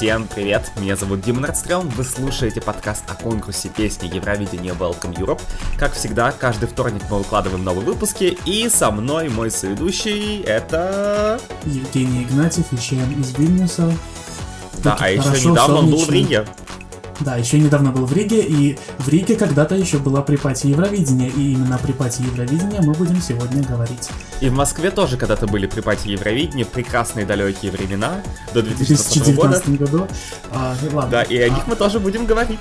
Всем привет, меня зовут Дима Нордстрём, вы слушаете подкаст о конкурсе песни Евровидения Welcome Europe. Как всегда, каждый вторник мы выкладываем новые выпуски, и со мной мой соведущий это... Евгений Игнатьев, вещаем из Вильнюса. Да, а еще недавно он был в Риге. Да, еще недавно был в Риге, и в Риге когда-то еще была pre-party Евровидения, и именно про pre-party Евровидения мы будем сегодня говорить. И в Москве тоже когда-то были pre-party Евровидения, прекрасные далекие времена, до 2020 года. году. А, ладно. Да, и о них а... мы тоже будем говорить.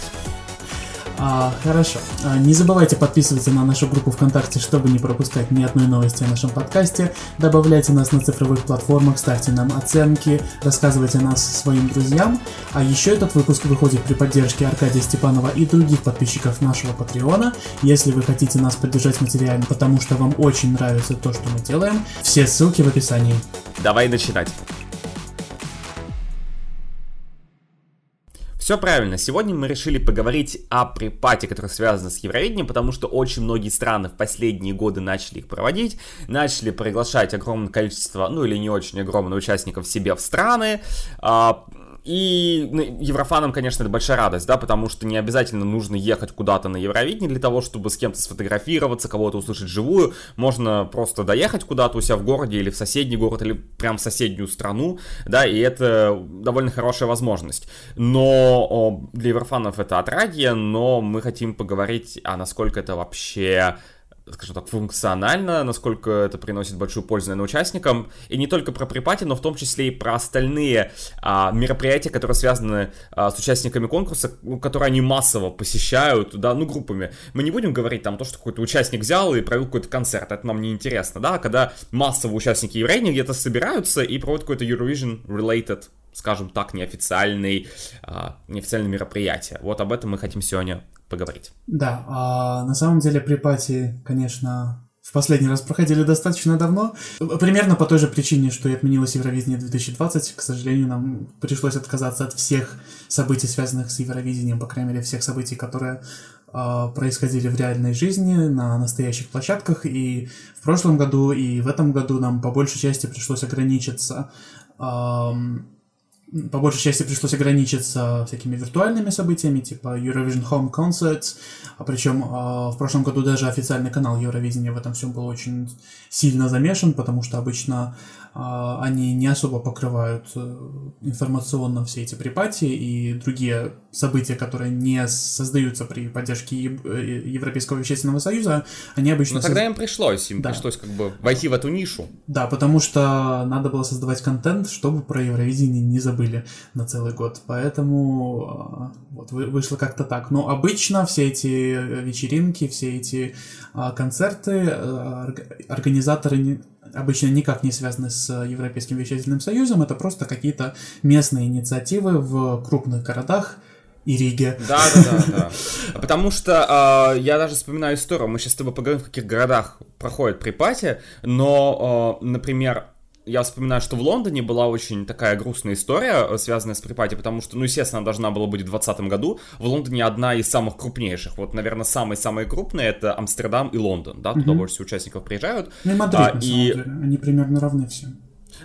А, хорошо. А, не забывайте подписываться на нашу группу ВКонтакте, чтобы не пропускать ни одной новости о нашем подкасте. Добавляйте нас на цифровых платформах, ставьте нам оценки, рассказывайте о нас своим друзьям. А еще этот выпуск выходит при поддержке Аркадия Степанова и других подписчиков нашего Патреона. Если вы хотите нас поддержать материально, потому что вам очень нравится то, что мы делаем, все ссылки в описании. Давай начинать. Все правильно. Сегодня мы решили поговорить о припате, который связан с Евровидением, потому что очень многие страны в последние годы начали их проводить, начали приглашать огромное количество, ну или не очень огромное участников себе в страны, а, и ну, еврофанам, конечно, это большая радость, да, потому что не обязательно нужно ехать куда-то на Евровидение для того, чтобы с кем-то сфотографироваться, кого-то услышать живую. Можно просто доехать куда-то у себя в городе или в соседний город, или прям в соседнюю страну, да, и это довольно хорошая возможность. Но о, для еврофанов это отрадие, но мы хотим поговорить, а насколько это вообще скажем так, функционально, насколько это приносит большую пользу, наверное, участникам. И не только про припати, но в том числе и про остальные а, мероприятия, которые связаны а, с участниками конкурса, ну, которые они массово посещают, да, ну, группами. Мы не будем говорить там то, что какой-то участник взял и провел какой-то концерт, это нам не интересно, да, когда массово участники Евровидения где-то собираются и проводят какой-то Eurovision-related скажем так, неофициальный, а, неофициальное мероприятие. Вот об этом мы хотим сегодня поговорить. Да, а на самом деле при пати, конечно, в последний раз проходили достаточно давно. Примерно по той же причине, что и отменилось Евровидение 2020. К сожалению, нам пришлось отказаться от всех событий, связанных с Евровидением, по крайней мере, всех событий, которые э, происходили в реальной жизни, на настоящих площадках. И в прошлом году, и в этом году нам по большей части пришлось ограничиться э, по большей части пришлось ограничиться всякими виртуальными событиями, типа Eurovision Home Concerts, а причем а, в прошлом году даже официальный канал Евровидения в этом всем был очень сильно замешан, потому что обычно они не особо покрывают э, информационно все эти припати и другие события, которые не создаются при поддержке э, Европейского вещественного союза, они обычно... Но тогда им пришлось, им да. пришлось как бы войти в эту нишу. Да, потому что надо было создавать контент, чтобы про Евровидение не забыли на целый год, поэтому а, вот вышло как-то так. Но обычно все эти вечеринки, все эти а, концерты э, организаторы обычно никак не связаны с Европейским вещательным союзом, это просто какие-то местные инициативы в крупных городах, и Риге. Да, да, да, да. Потому что э, я даже вспоминаю историю. Мы сейчас с тобой поговорим, в каких городах проходит припати, но, э, например, я вспоминаю, что в Лондоне была очень такая грустная история, э, связанная с pre-party, потому что, ну, естественно, она должна была быть в 2020 году. В Лондоне одна из самых крупнейших. Вот, наверное, самые-самые крупные это Амстердам и Лондон, да, туда угу. больше участников приезжают. Ну и Мадрид, а, на и... деле. Они примерно равны всем.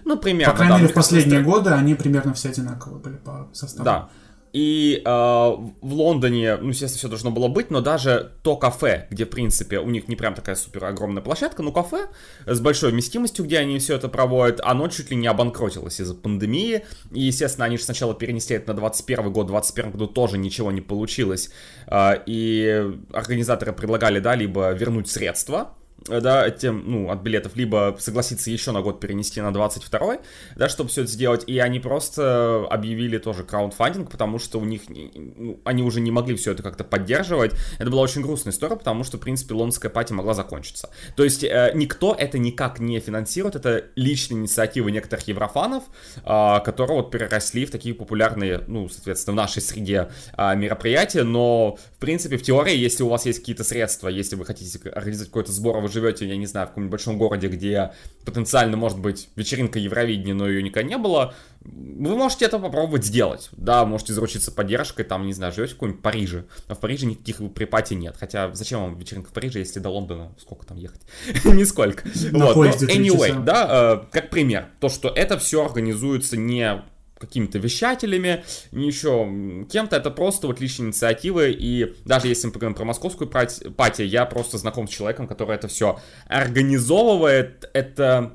Ну, примерно, По крайней да, мере, в последние годы они примерно все одинаковые были по составу. Да. И э, в Лондоне, ну, естественно, все должно было быть, но даже то кафе, где, в принципе, у них не прям такая супер огромная площадка, но кафе с большой вместимостью, где они все это проводят, оно чуть ли не обанкротилось из-за пандемии. И, естественно, они же сначала перенесли это на 21 год, в 21 году тоже ничего не получилось. Э, и организаторы предлагали, да, либо вернуть средства, да, тем, ну, от билетов, либо согласиться еще на год перенести на 22 да, чтобы все это сделать, и они просто объявили тоже краундфандинг, потому что у них, ну, они уже не могли все это как-то поддерживать. Это была очень грустная история, потому что, в принципе, лондонская пати могла закончиться. То есть э, никто это никак не финансирует, это личные инициативы некоторых еврофанов, э, которые вот переросли в такие популярные, ну, соответственно, в нашей среде э, мероприятия, но, в принципе, в теории, если у вас есть какие-то средства, если вы хотите организовать какой-то сбор, вы живете, я не знаю, в каком-нибудь большом городе, где потенциально может быть вечеринка Евровидения, но ее никогда не было, вы можете это попробовать сделать. Да, можете заручиться поддержкой, там, не знаю, живете в каком-нибудь Париже. А в Париже никаких припати нет. Хотя зачем вам вечеринка в Париже, если до Лондона сколько там ехать? Нисколько. вот, anyway, да, э, как пример, то, что это все организуется не какими-то вещателями, ни еще кем-то, это просто вот личные инициативы, и даже если мы поговорим про московскую пати, я просто знаком с человеком, который это все организовывает, это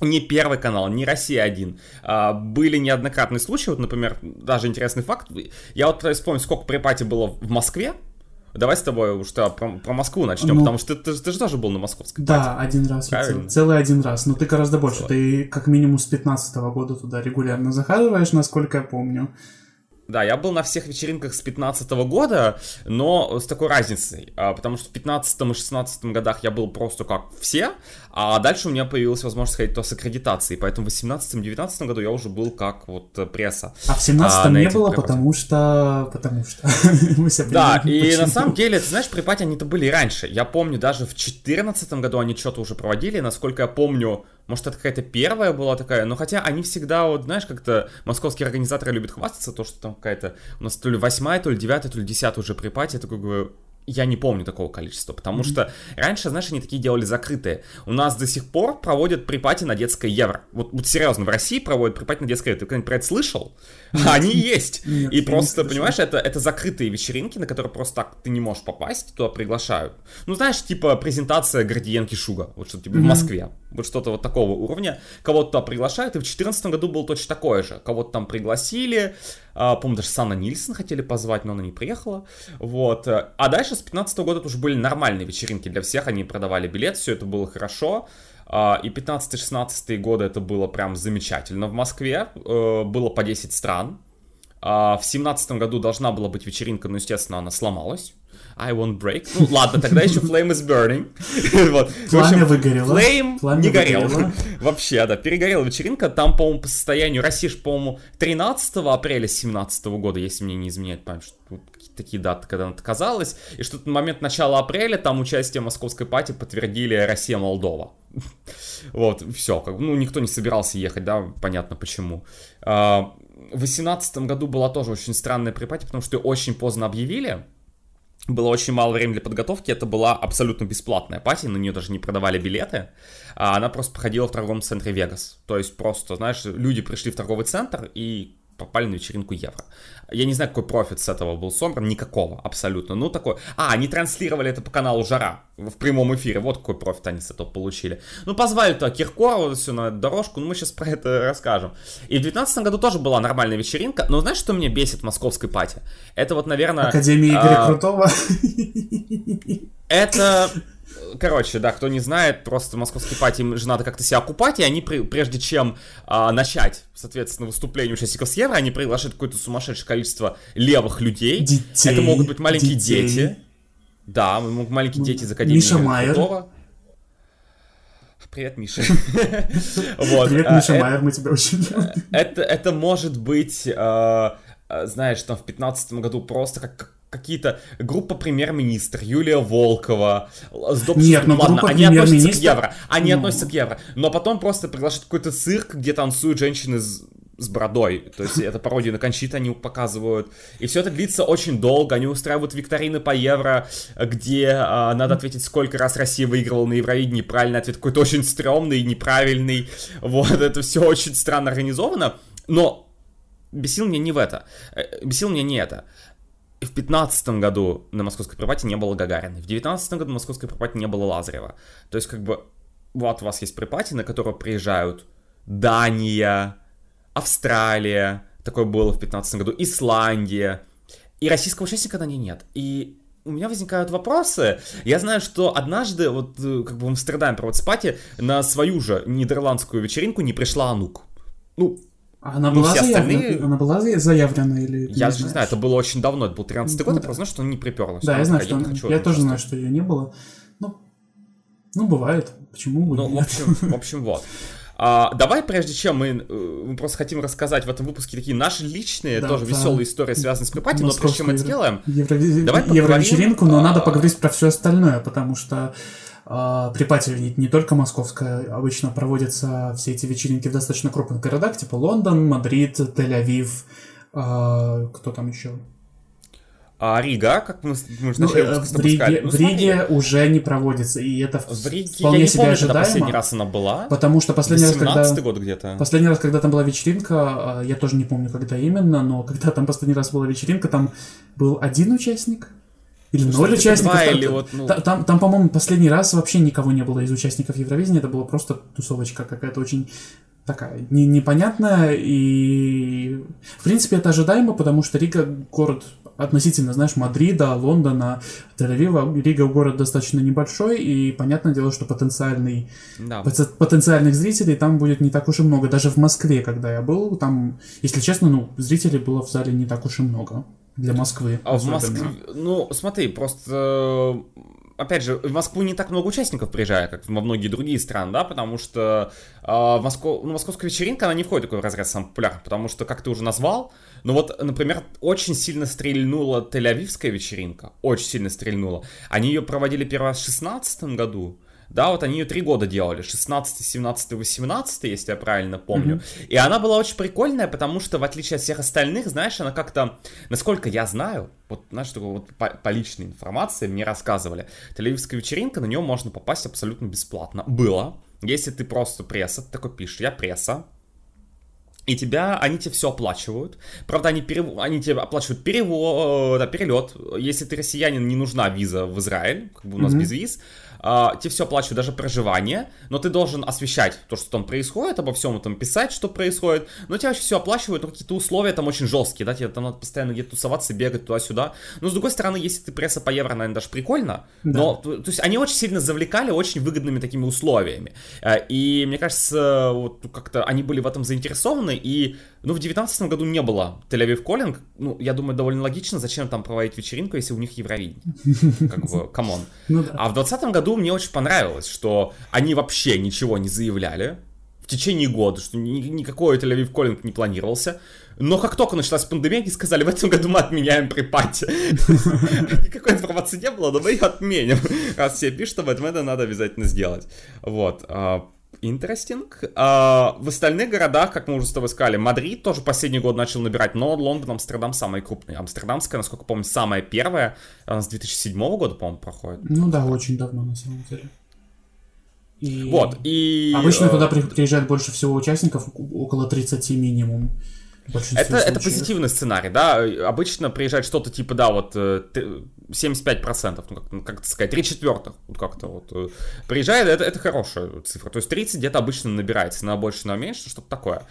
не первый канал, не Россия один. А, были неоднократные случаи, вот, например, даже интересный факт. Я вот вспомню, сколько при пати было в Москве, Давай с тобой уж про, про Москву начнем, ну, потому что ты, ты, ты же тоже был на московской Да, пати. один раз. Цел, целый один раз. Но ты гораздо больше. Вот. Ты как минимум с 15 -го года туда регулярно захаживаешь, насколько я помню. Да, я был на всех вечеринках с 15 -го года, но с такой разницей, а, потому что в 15 и 16 годах я был просто как все, а дальше у меня появилась возможность ходить то с аккредитацией, поэтому в 18-19 году я уже был как вот э, пресса. А в 17 а, не было, потому что... Потому что... Мы Да, и почему. на самом деле, ты знаешь, pre-party они-то были и раньше. Я помню, даже в 14 году они что-то уже проводили, насколько я помню, может, это какая-то первая была такая, но хотя они всегда, вот знаешь, как-то московские организаторы любят хвастаться, то, что там какая-то у нас то ли восьмая, то ли девятая, то ли десятая уже pre-party, я такой говорю, я не помню такого количества, потому mm-hmm. что раньше, знаешь, они такие делали закрытые. У нас до сих пор проводят pre-party на детское евро. Вот, вот серьезно, в России проводят pre-party на детское евро. Ты когда-нибудь про это слышал? Mm-hmm. Они есть. Нет, и просто, понимаешь, это, это закрытые вечеринки, на которые просто так ты не можешь попасть, туда приглашают. Ну, знаешь, типа презентация Градиенки Шуга, вот что типа mm-hmm. в Москве. Вот что-то вот такого уровня. Кого-то туда приглашают, и в 2014 году было точно такое же. Кого-то там пригласили, а, по-моему, даже Санна Нильсон хотели позвать, но она не приехала. Вот. А дальше с 15 года это уже были нормальные вечеринки для всех, они продавали билет, все это было хорошо. А, и 15-16 годы это было прям замечательно в Москве. Э, было по 10 стран. А, в 17 году должна была быть вечеринка, но, естественно, она сломалась. I won't break. Ну, ладно, тогда еще Flame is burning. вот. Пламя общем, выгорело. Flame Пламя не горел. Вообще, да, перегорела вечеринка. Там, по-моему, по состоянию России, по-моему, 13 апреля 17 года, если мне не изменяет память, что такие даты, когда она отказалась, и что на момент начала апреля там участие московской пати подтвердили Россия-Молдова. вот, все, как, ну, никто не собирался ехать, да, понятно почему. А, в 2018 году была тоже очень странная pre-party, потому что ее очень поздно объявили, было очень мало времени для подготовки, это была абсолютно бесплатная party, на нее даже не продавали билеты, а она просто проходила в торговом центре Вегас. То есть просто, знаешь, люди пришли в торговый центр и попали на вечеринку Евро. Я не знаю, какой профит с этого был собран, никакого абсолютно. Ну, такой... А, они транслировали это по каналу Жара в прямом эфире, вот какой профит они с этого получили. Ну, позвали-то Киркорова все на дорожку, ну, мы сейчас про это расскажем. И в 2019 году тоже была нормальная вечеринка, но знаешь, что мне бесит в московской пати? Это вот, наверное... Академия Игоря а... Крутого? Это короче, да, кто не знает, просто московский пати им же надо как-то себя окупать, и они, прежде чем а, начать, соответственно, выступление участников с Евро, они приглашают какое-то сумасшедшее количество левых людей. Детей. Это могут быть маленькие детей. дети. Да, могут маленькие дети из Академии Миша Майер. Привет, Миша. вот. Привет, Миша а, Майер, мы тебя очень любим. Это, это может быть, а, а, знаешь, там в 2015 году просто как какие-то группа премьер-министр, Юлия Волкова, с Нет, ну, ладно, они относятся к евро, они ну... относятся к евро, но потом просто приглашают какой-то цирк, где танцуют женщины с с бородой. То есть это пародия на Кончита они показывают. И все это длится очень долго. Они устраивают викторины по евро, где а, надо ответить, сколько раз Россия выигрывала на Евровидении. Правильный ответ какой-то очень стрёмный, неправильный. Вот, это все очень странно организовано. Но бесил меня не в это. Э, бесил меня не это в 15 году на Московской pre-party не было Гагарина, в 19 году на Московской pre-party не было Лазарева. То есть, как бы, вот у вас есть pre-party, на которую приезжают Дания, Австралия, такое было в 15 году, Исландия, и российского участника на ней нет. И у меня возникают вопросы. Я знаю, что однажды, вот э, как бы в Амстердаме проводят спати, на свою же нидерландскую вечеринку не пришла Анук. Ну, она была, заявлена, остальные... она была заявлена или Я не, не знаю, это было очень давно, это был 13 ну, год, да. я просто знаю, что она не приперлась. Да, я знаю, что она... я, я тоже знаю, что ее не было. Ну, ну бывает, почему бы Ну, в общем, в общем, вот. А, давай, прежде чем мы, э, мы просто хотим рассказать в этом выпуске такие наши личные, да, тоже да. веселые истории, связанные с припати, но прежде чем мы это сделаем, Евро... давай поговорим... Евровечеринку, но а... надо поговорить про все остальное, потому что а, ведь не только московская, обычно проводятся все эти вечеринки в достаточно крупных городах, типа Лондон, Мадрид, Тель-Авив, а, кто там еще? А Рига, как мы, мы Ну, э, в тобой сказали. Риге, Ну, в Риге уже не проводится, и это В Риге, вполне я не себе помню, когда последний ожидаемо. раз она была. Потому что последний раз, когда... 17 год где-то. Последний раз, когда там была вечеринка, э, я тоже не помню, когда именно, но когда там последний раз была вечеринка, там был один участник или Ну, ноль участников. Там, или вот, ну. та- там, там, по-моему, последний раз вообще никого не было из участников Евровидения, это была просто тусовочка какая-то очень такая не- непонятная, и в принципе это ожидаемо, потому что Рига город относительно, знаешь, Мадрида, Лондона, Тель-Авива, Рига город достаточно небольшой, и понятное дело, что потенциальный Да. Поте- потенциальных зрителей там будет не так уж и много. Даже в Москве, когда я был, там, если честно, ну, зрителей было в зале не так уж и много. Для Москвы. А в. Москве, ну, смотри, просто, э, опять же, в Москву не так много участников приезжает, как во многие другие страны, да, потому что э, в Москву, ну, московская вечеринка, она не входит в такой разряд самых популярных, потому что, как ты уже назвал, ну вот, например, очень сильно стрельнула Тель-Авивская вечеринка, очень сильно стрельнула. Они ее проводили первый раз в 16 году, да, вот они ее три года делали, 16, 17, 18, если я правильно помню. И она была очень прикольная, потому что, в отличие от всех остальных, знаешь, она как-то, насколько я знаю, вот, знаешь, такой вот по, по личной информации мне рассказывали, телевизская вечеринка, на нее можно попасть абсолютно бесплатно. Было. Если ты просто пресса, ты такой пишешь, я пресса, и тебя, они тебе все оплачивают. Правда, они, перев... они тебе оплачивают перевод, да, перелет. Если ты россиянин, не нужна виза в Израиль, как бы у нас без виз. А, тебе все оплачивают, даже проживание, но ты должен освещать то, что там происходит, обо всем этом писать, что происходит, но тебе вообще все оплачивают, но какие-то условия там очень жесткие, да, тебе там надо постоянно где-то тусоваться, бегать туда-сюда. Но с другой стороны, если ты пресса по евро, наверное, даже прикольно, Да. но то, то есть они очень сильно завлекали очень выгодными такими условиями. Э, И мне кажется, вот как-то они были в этом заинтересованы. И, ну, в 2019 году не было Tel Aviv Calling. Ну, я думаю, довольно логично, зачем там проводить вечеринку, если у них Евровидение. Как бы, come on. Ну да. А в 2020 году мне очень понравилось, что они вообще ничего не заявляли в течение года, что ни- никакой Tel Aviv Calling не планировался. Но как только началась пандемия, они сказали, в этом году мы отменяем pre-party. Никакой информации не было, но мы ее отменим. Раз все пишут об этом, это надо обязательно сделать. Вот. Interesting. А, в остальных городах, как мы уже с тобой сказали, Мадрид тоже последний год начал набирать, но Лондон, Амстердам самый крупный. Амстердамская, насколько помню, самая первая. Она с 2007 года, по-моему, проходит. Ну да, очень давно на самом деле. И Вот, и... Обычно э, туда при- приезжает больше всего участников, около 30 минимум. Это, это позитивный сценарий, да. Обычно приезжает что-то типа, да, вот э, 75%, ну как, ну, как это сказать, 3 четвертых, вот как-то вот. э, Приезжает, это, это хорошая цифра. То есть 30 где-то обычно набирается, на больше, на меньше, что-то такое.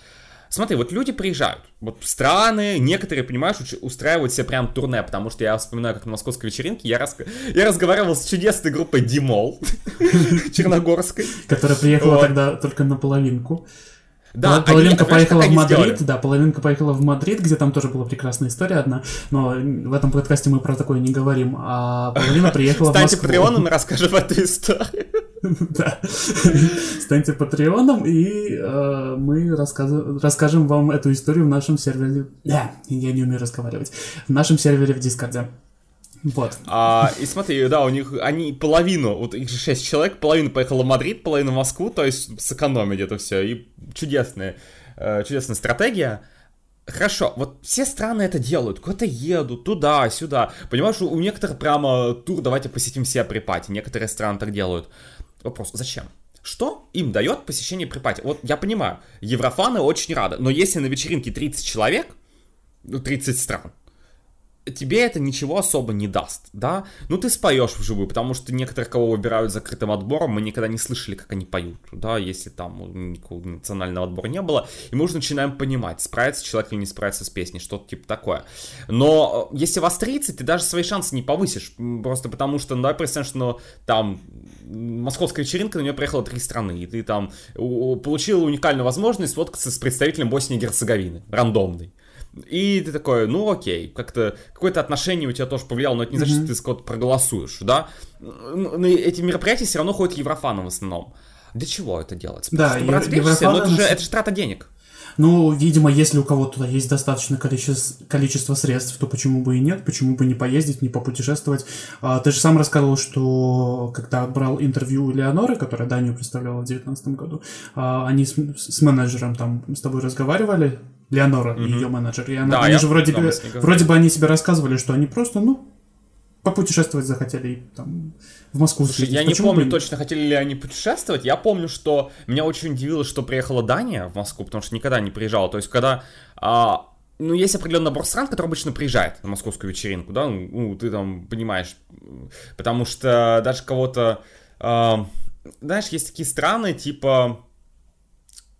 Смотри, вот люди приезжают, вот страны, некоторые, понимаешь, устраивают себе прям турне, потому что я вспоминаю, как на московской вечеринке я, рас... я разговаривал с чудесной группой Димол Черногорской. Которая приехала тогда только на половинку. Да, Пол- половинка они, поехала в Мадрид, сделали? да, половинка поехала в Мадрид, где там тоже была прекрасная история одна, но в этом подкасте мы про такое не говорим, а половина приехала в Станьте Москву. патреоном и расскажем эту историю. Да. Станьте патреоном, и э, мы расскажем вам эту историю в нашем сервере. Да, я не умею разговаривать. В нашем сервере в Дискорде. Вот. А, и смотри, да, у них они половину, вот их же 6 человек, половина поехала в Мадрид, половина в Москву, то есть сэкономить это все. И чудесная, э, чудесная стратегия. Хорошо, вот все страны это делают, куда-то едут, туда, сюда. Понимаешь, у некоторых прямо тур, давайте посетим все припати. Некоторые страны так делают. Вопрос, зачем? Что им дает посещение припати? Вот я понимаю, еврофаны очень рады, но если на вечеринке 30 человек, ну 30 стран, тебе это ничего особо не даст, да? Ну, ты споешь вживую, потому что некоторых, кого выбирают закрытым отбором, мы никогда не слышали, как они поют, да, если там никакого национального отбора не было, и мы уже начинаем понимать, справится человек или не справится с песней, что-то типа такое. Но э, если вас 30, ты даже свои шансы не повысишь, просто потому что, ну, давай представим, что ну, там московская вечеринка, на нее приехало три страны, и ты там получил уникальную возможность сфоткаться с представителем Боснии и Герцеговины, рандомный. И ты такой, ну окей, как-то какое-то отношение у тебя тоже повлияло, но это не значит, что ты кого-то проголосуешь, да? Ну, На эти мероприятия все равно ходят еврофаны в основном. Для чего это делать? Да, Чтобы ев- развлечься? Но это еврофаны- же, это же трата денег. Ну, видимо, если у кого-то туда есть достаточное количество, количество средств, то почему бы и нет, почему бы не поездить, не попутешествовать. А, ты же сам рассказывал, что когда брал интервью у Леоноры, которая Данию представляла в 2019 году, а, они с, с менеджером там с тобой разговаривали, Леонора, mm-hmm. ее менеджер. И она, да, они я, же вроде бы, вроде бы они себе рассказывали, что они просто, ну, попутешествовать захотели и там в Москву Слушай, я не помню бы... точно, хотели ли они путешествовать. Я помню, что меня очень удивило, что приехала Дания в Москву, потому что никогда не приезжала. То есть, когда а, ну, есть определенный набор стран, который обычно приезжает на московскую вечеринку, да, ну, ты там понимаешь, потому что даже кого-то, э, знаешь, есть такие страны, типа,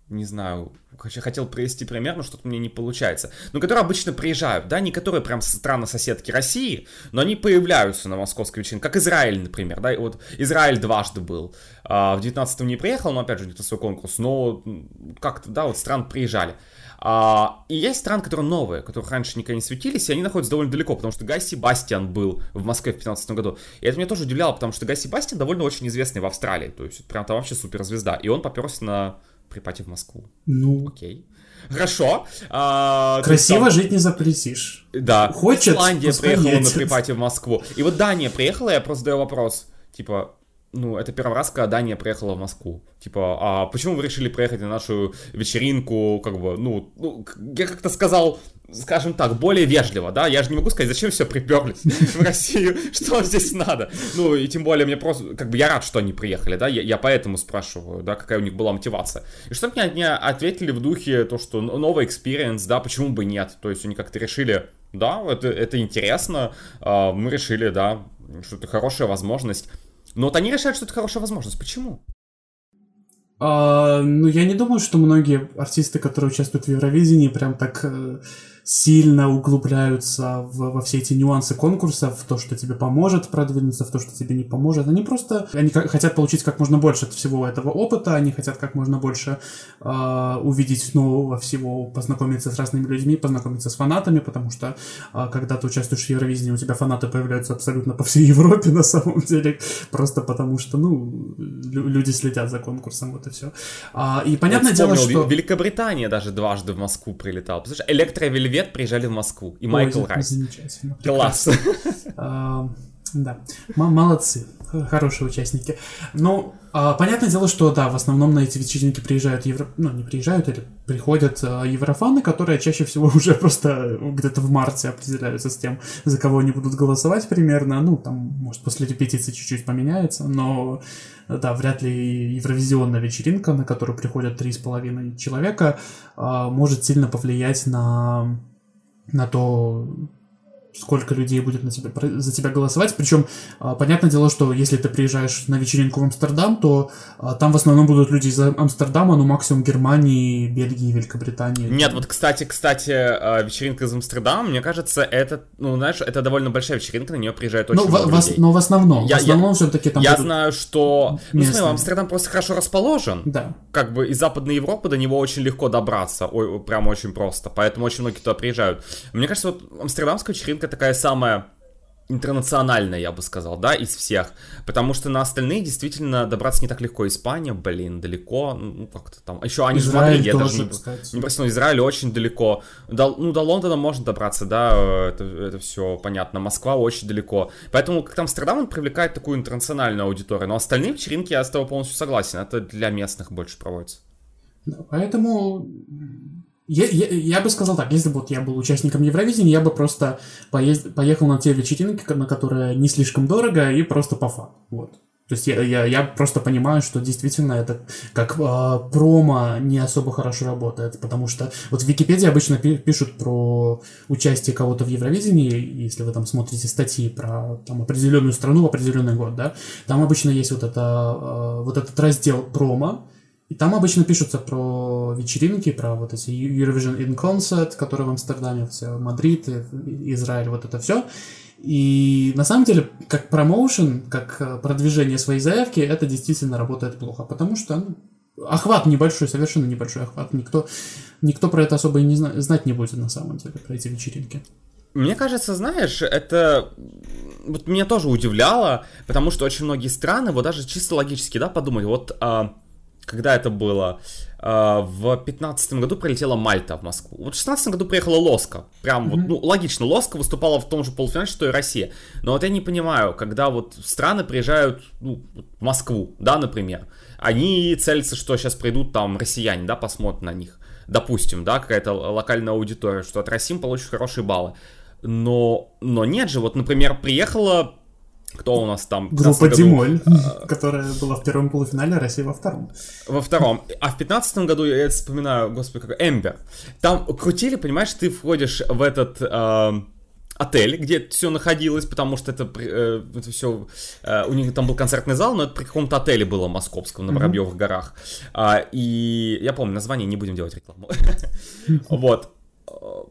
не знаю, хотел привести пример, но что-то мне не получается, но которые обычно приезжают, да, не которые прям страны-соседки России, но они появляются на московской вечеринке, как Израиль, например, да, и вот Израиль дважды был, а, в 19-м не приехал, но опять же, где-то свой конкурс, но как-то, да, вот стран приезжали. А, и есть страны, которые новые, которые раньше никогда не светились, и они находятся довольно далеко, потому что Гай Себастьян был в Москве в 2015 году. И это меня тоже удивляло, потому что Гай Себастьян довольно очень известный в Австралии, то есть прям там вообще суперзвезда. И он поперся на припате в Москву. Ну. Окей. Хорошо. А, Красиво там... жить не запретишь. Да. Хочет. Исландия приехала едет. на припате в Москву. И вот Дания приехала, я просто задаю вопрос. Типа, ну, это первый раз, когда Дания приехала в Москву. Типа, а почему вы решили приехать на нашу вечеринку, как бы, ну, ну я как-то сказал, скажем так, более вежливо, да, я же не могу сказать, зачем все приперлись в Россию, что здесь надо. Ну, и тем более мне просто, как бы, я рад, что они приехали, да, я, я поэтому спрашиваю, да, какая у них была мотивация. И что мне они ответили в духе, то, что новый experience, да, почему бы нет, то есть они как-то решили, да, это, это интересно, а, мы решили, да, что это хорошая возможность но вот они решают, что это хорошая возможность. Почему? А, ну, я не думаю, что многие артисты, которые участвуют в Евровидении, прям так э, сильно углубляются в, во все эти нюансы конкурса, в то, что тебе поможет продвинуться, в то, что тебе не поможет. Они просто они хотят получить как можно больше от всего этого опыта, они хотят как можно больше э, увидеть нового всего, познакомиться с разными людьми, познакомиться с фанатами, потому что э, когда ты участвуешь в Евровидении, у тебя фанаты появляются абсолютно по всей Европе на самом деле, просто потому что, ну, люди следят за конкурсом, вот и все. А, и понятное дело, что... Великобритания даже дважды в Москву прилетала. Слушай, Электровельвет привет, приезжали в Москву. И Майкл Ой, Райс. Класс. Да, молодцы, хорошие участники. Ну, а, понятное дело, что да, в основном на эти вечеринки приезжают евро... ну не приезжают или приходят а, еврофаны, которые чаще всего уже просто где-то в марте определяются с тем, за кого они будут голосовать примерно. Ну там может после репетиции чуть-чуть поменяется, но да, вряд ли евровизионная вечеринка, на которую приходят три с половиной человека, а, может сильно повлиять на на то, сколько людей будет на тебя, за тебя голосовать. Причем, а, понятное дело, что если ты приезжаешь на вечеринку в Амстердам, то а, там в основном будут люди из Амстердама, ну максимум Германии, Бельгии, Великобритании. Нет, вот, кстати, кстати, а, вечеринка из Амстердама, мне кажется, это, ну, знаешь, это довольно большая вечеринка, на нее приезжают очень ну, много в, людей. Но в основном, я, в основном я, все-таки там Я знаю, что... Ну, смотри, Амстердам просто хорошо расположен. Да. Как бы из Западной Европы до него очень легко добраться, ой, прям очень просто, поэтому очень многие туда приезжают. Мне кажется, вот амстердамская вечеринка Америка такая самая интернациональная, я бы сказал, да, из всех. Потому что на остальные действительно добраться не так легко. Испания, блин, далеко. Ну, как-то там. Еще они Израиль же в Мадриде, тоже, даже не, не просил, Израиль очень далеко. До, ну, до Лондона можно добраться, да, это, это все понятно. Москва очень далеко. Поэтому как-то Амстердам он привлекает такую интернациональную аудиторию. Но остальные вечеринки я с тобой полностью согласен. Это для местных больше проводится. Поэтому я, я, я бы сказал так, если бы вот я был участником Евровидения, я бы просто поезд, поехал на те вечеринки, на которые не слишком дорого, и просто по факту. Вот. То есть я, я, я просто понимаю, что действительно это как э, промо не особо хорошо работает, потому что вот в Википедии обычно пи- пишут про участие кого-то в Евровидении, если вы там смотрите статьи про там, определенную страну в определенный год, да, там обычно есть вот, это, э, вот этот раздел промо, и там обычно пишутся про вечеринки, про вот эти Eurovision in Concert, которые в Амстердаме, все, Мадрид, Израиль, вот это все. И на самом деле, как промоушен, как э, продвижение своей заявки, это действительно работает плохо, потому что ну, охват небольшой, совершенно небольшой охват. Никто, никто про это особо и не зна- знать не будет на самом деле, про эти вечеринки. Мне кажется, знаешь, это вот меня тоже удивляло, потому что очень многие страны, вот даже чисто логически, да, подумали, вот а, когда это было? А, в 15 году прилетела Мальта в Москву. Вот в 16 году приехала Лоска. Прям mm-hmm. вот, ну, логично, Лоска выступала в том же полуфинале, что и Россия. Но вот я не понимаю, когда вот страны приезжают ну, в Москву, да, например, они целятся, что сейчас придут там россияне, да, посмотрят на них. допустим, да, какая-то локальная аудитория, что от России получишь хорошие баллы. Но, но нет же, вот, например, приехала кто у нас там? Группа Димоль, а, которая была в первом полуфинале, а Россия во втором. Во втором. А в пятнадцатом году, я это вспоминаю, господи, как Эмбер. Там крутили, понимаешь, ты входишь в этот... Э, отель, где все находилось, потому что это, э, это все, э, у них там был концертный зал, но это при каком-то отеле было московском на Воробьевых mm-hmm. горах. А, и я помню название, не будем делать рекламу. Вот.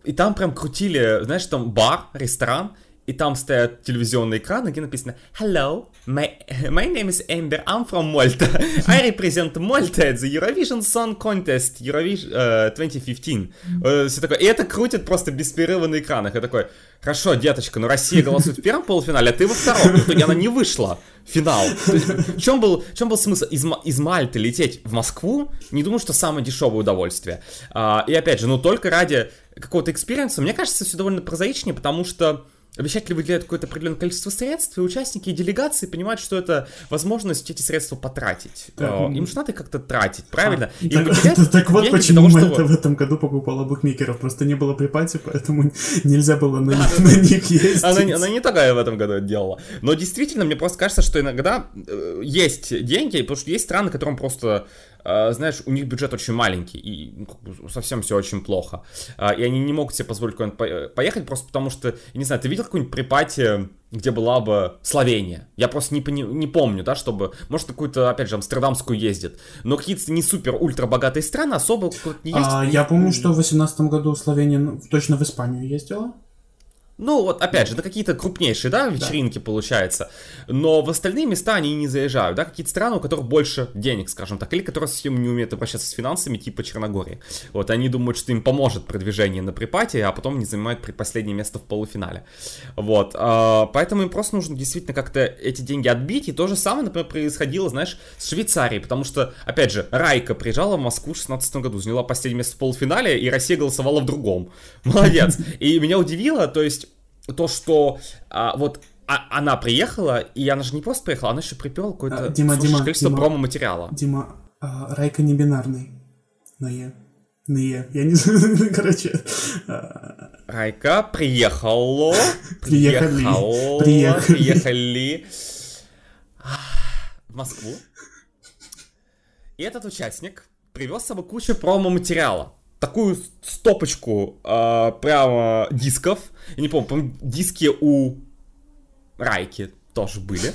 И там прям крутили, знаешь, там бар, ресторан, и там стоят телевизионные экраны, где написано Hello, my, my name is Amber, I'm from Malta. I represent Malta at the Eurovision Song Contest Eurovision uh, 2015. Э, все такое. И это крутит просто без перерыва на экранах. Я такой, хорошо, деточка, но Россия голосует в первом полуфинале, а ты во втором. В итоге она не вышла в финал. Есть, в, чем был, в чем был смысл из, из Мальты лететь в Москву? Не думаю, что самое дешевое удовольствие. Э, и опять же, ну только ради какого-то experience'а, мне кажется, все довольно прозаичнее, потому что Обещатели выделяют какое-то определенное количество средств, и участники и делегации понимают, что это возможность эти средства потратить. Да. Им же надо как-то тратить, правильно? А, Им так, так, так вот почему того, Мальта что... в этом году покупала букмекеров. Просто не было припати, поэтому нельзя было на, них, на них ездить. Она, она не такая в этом году делала. Но действительно, мне просто кажется, что иногда э, есть деньги, потому что есть страны, которым просто знаешь, у них бюджет очень маленький, и ну, совсем все очень плохо. А, и они не могут себе позволить куда-нибудь поехать, просто потому что, я не знаю, ты видел какую-нибудь припати, где была бы Словения? Я просто не, не, не помню, да, чтобы, может, какую-то, опять же, Амстердамскую ездит, но какие-то не супер ультра богатые страны особо не есть. А, я помню, что в 2018 году Словения ну, точно в Испанию ездила. Ну, вот опять же, на какие-то крупнейшие, да, вечеринки да. получается. Но в остальные места они не заезжают, да, какие-то страны, у которых больше денег, скажем так, или которые совсем не умеют обращаться с финансами, типа Черногории. Вот они думают, что им поможет продвижение на припате, а потом не занимают предпоследнее место в полуфинале. Вот, а, поэтому им просто нужно действительно как-то эти деньги отбить. И то же самое, например, происходило, знаешь, с Швейцарией, потому что, опять же, Райка приезжала в Москву в 2016 году, заняла последнее место в полуфинале, и Россия голосовала в другом. Молодец. И меня удивило, то есть то, что а, вот а, она приехала, и она же не просто приехала, она еще приперла какое-то а, Дима, Дима, количество Дима, промо-материала. Дима, а, Райка не бинарный. На Е. На Е. Я не знаю, короче. А... Райка приехала. Приехали. Приехали. Приехали. В Москву. И этот участник привез с собой кучу промо-материала такую стопочку э, прямо дисков. Я не помню, помню, диски у Райки тоже были.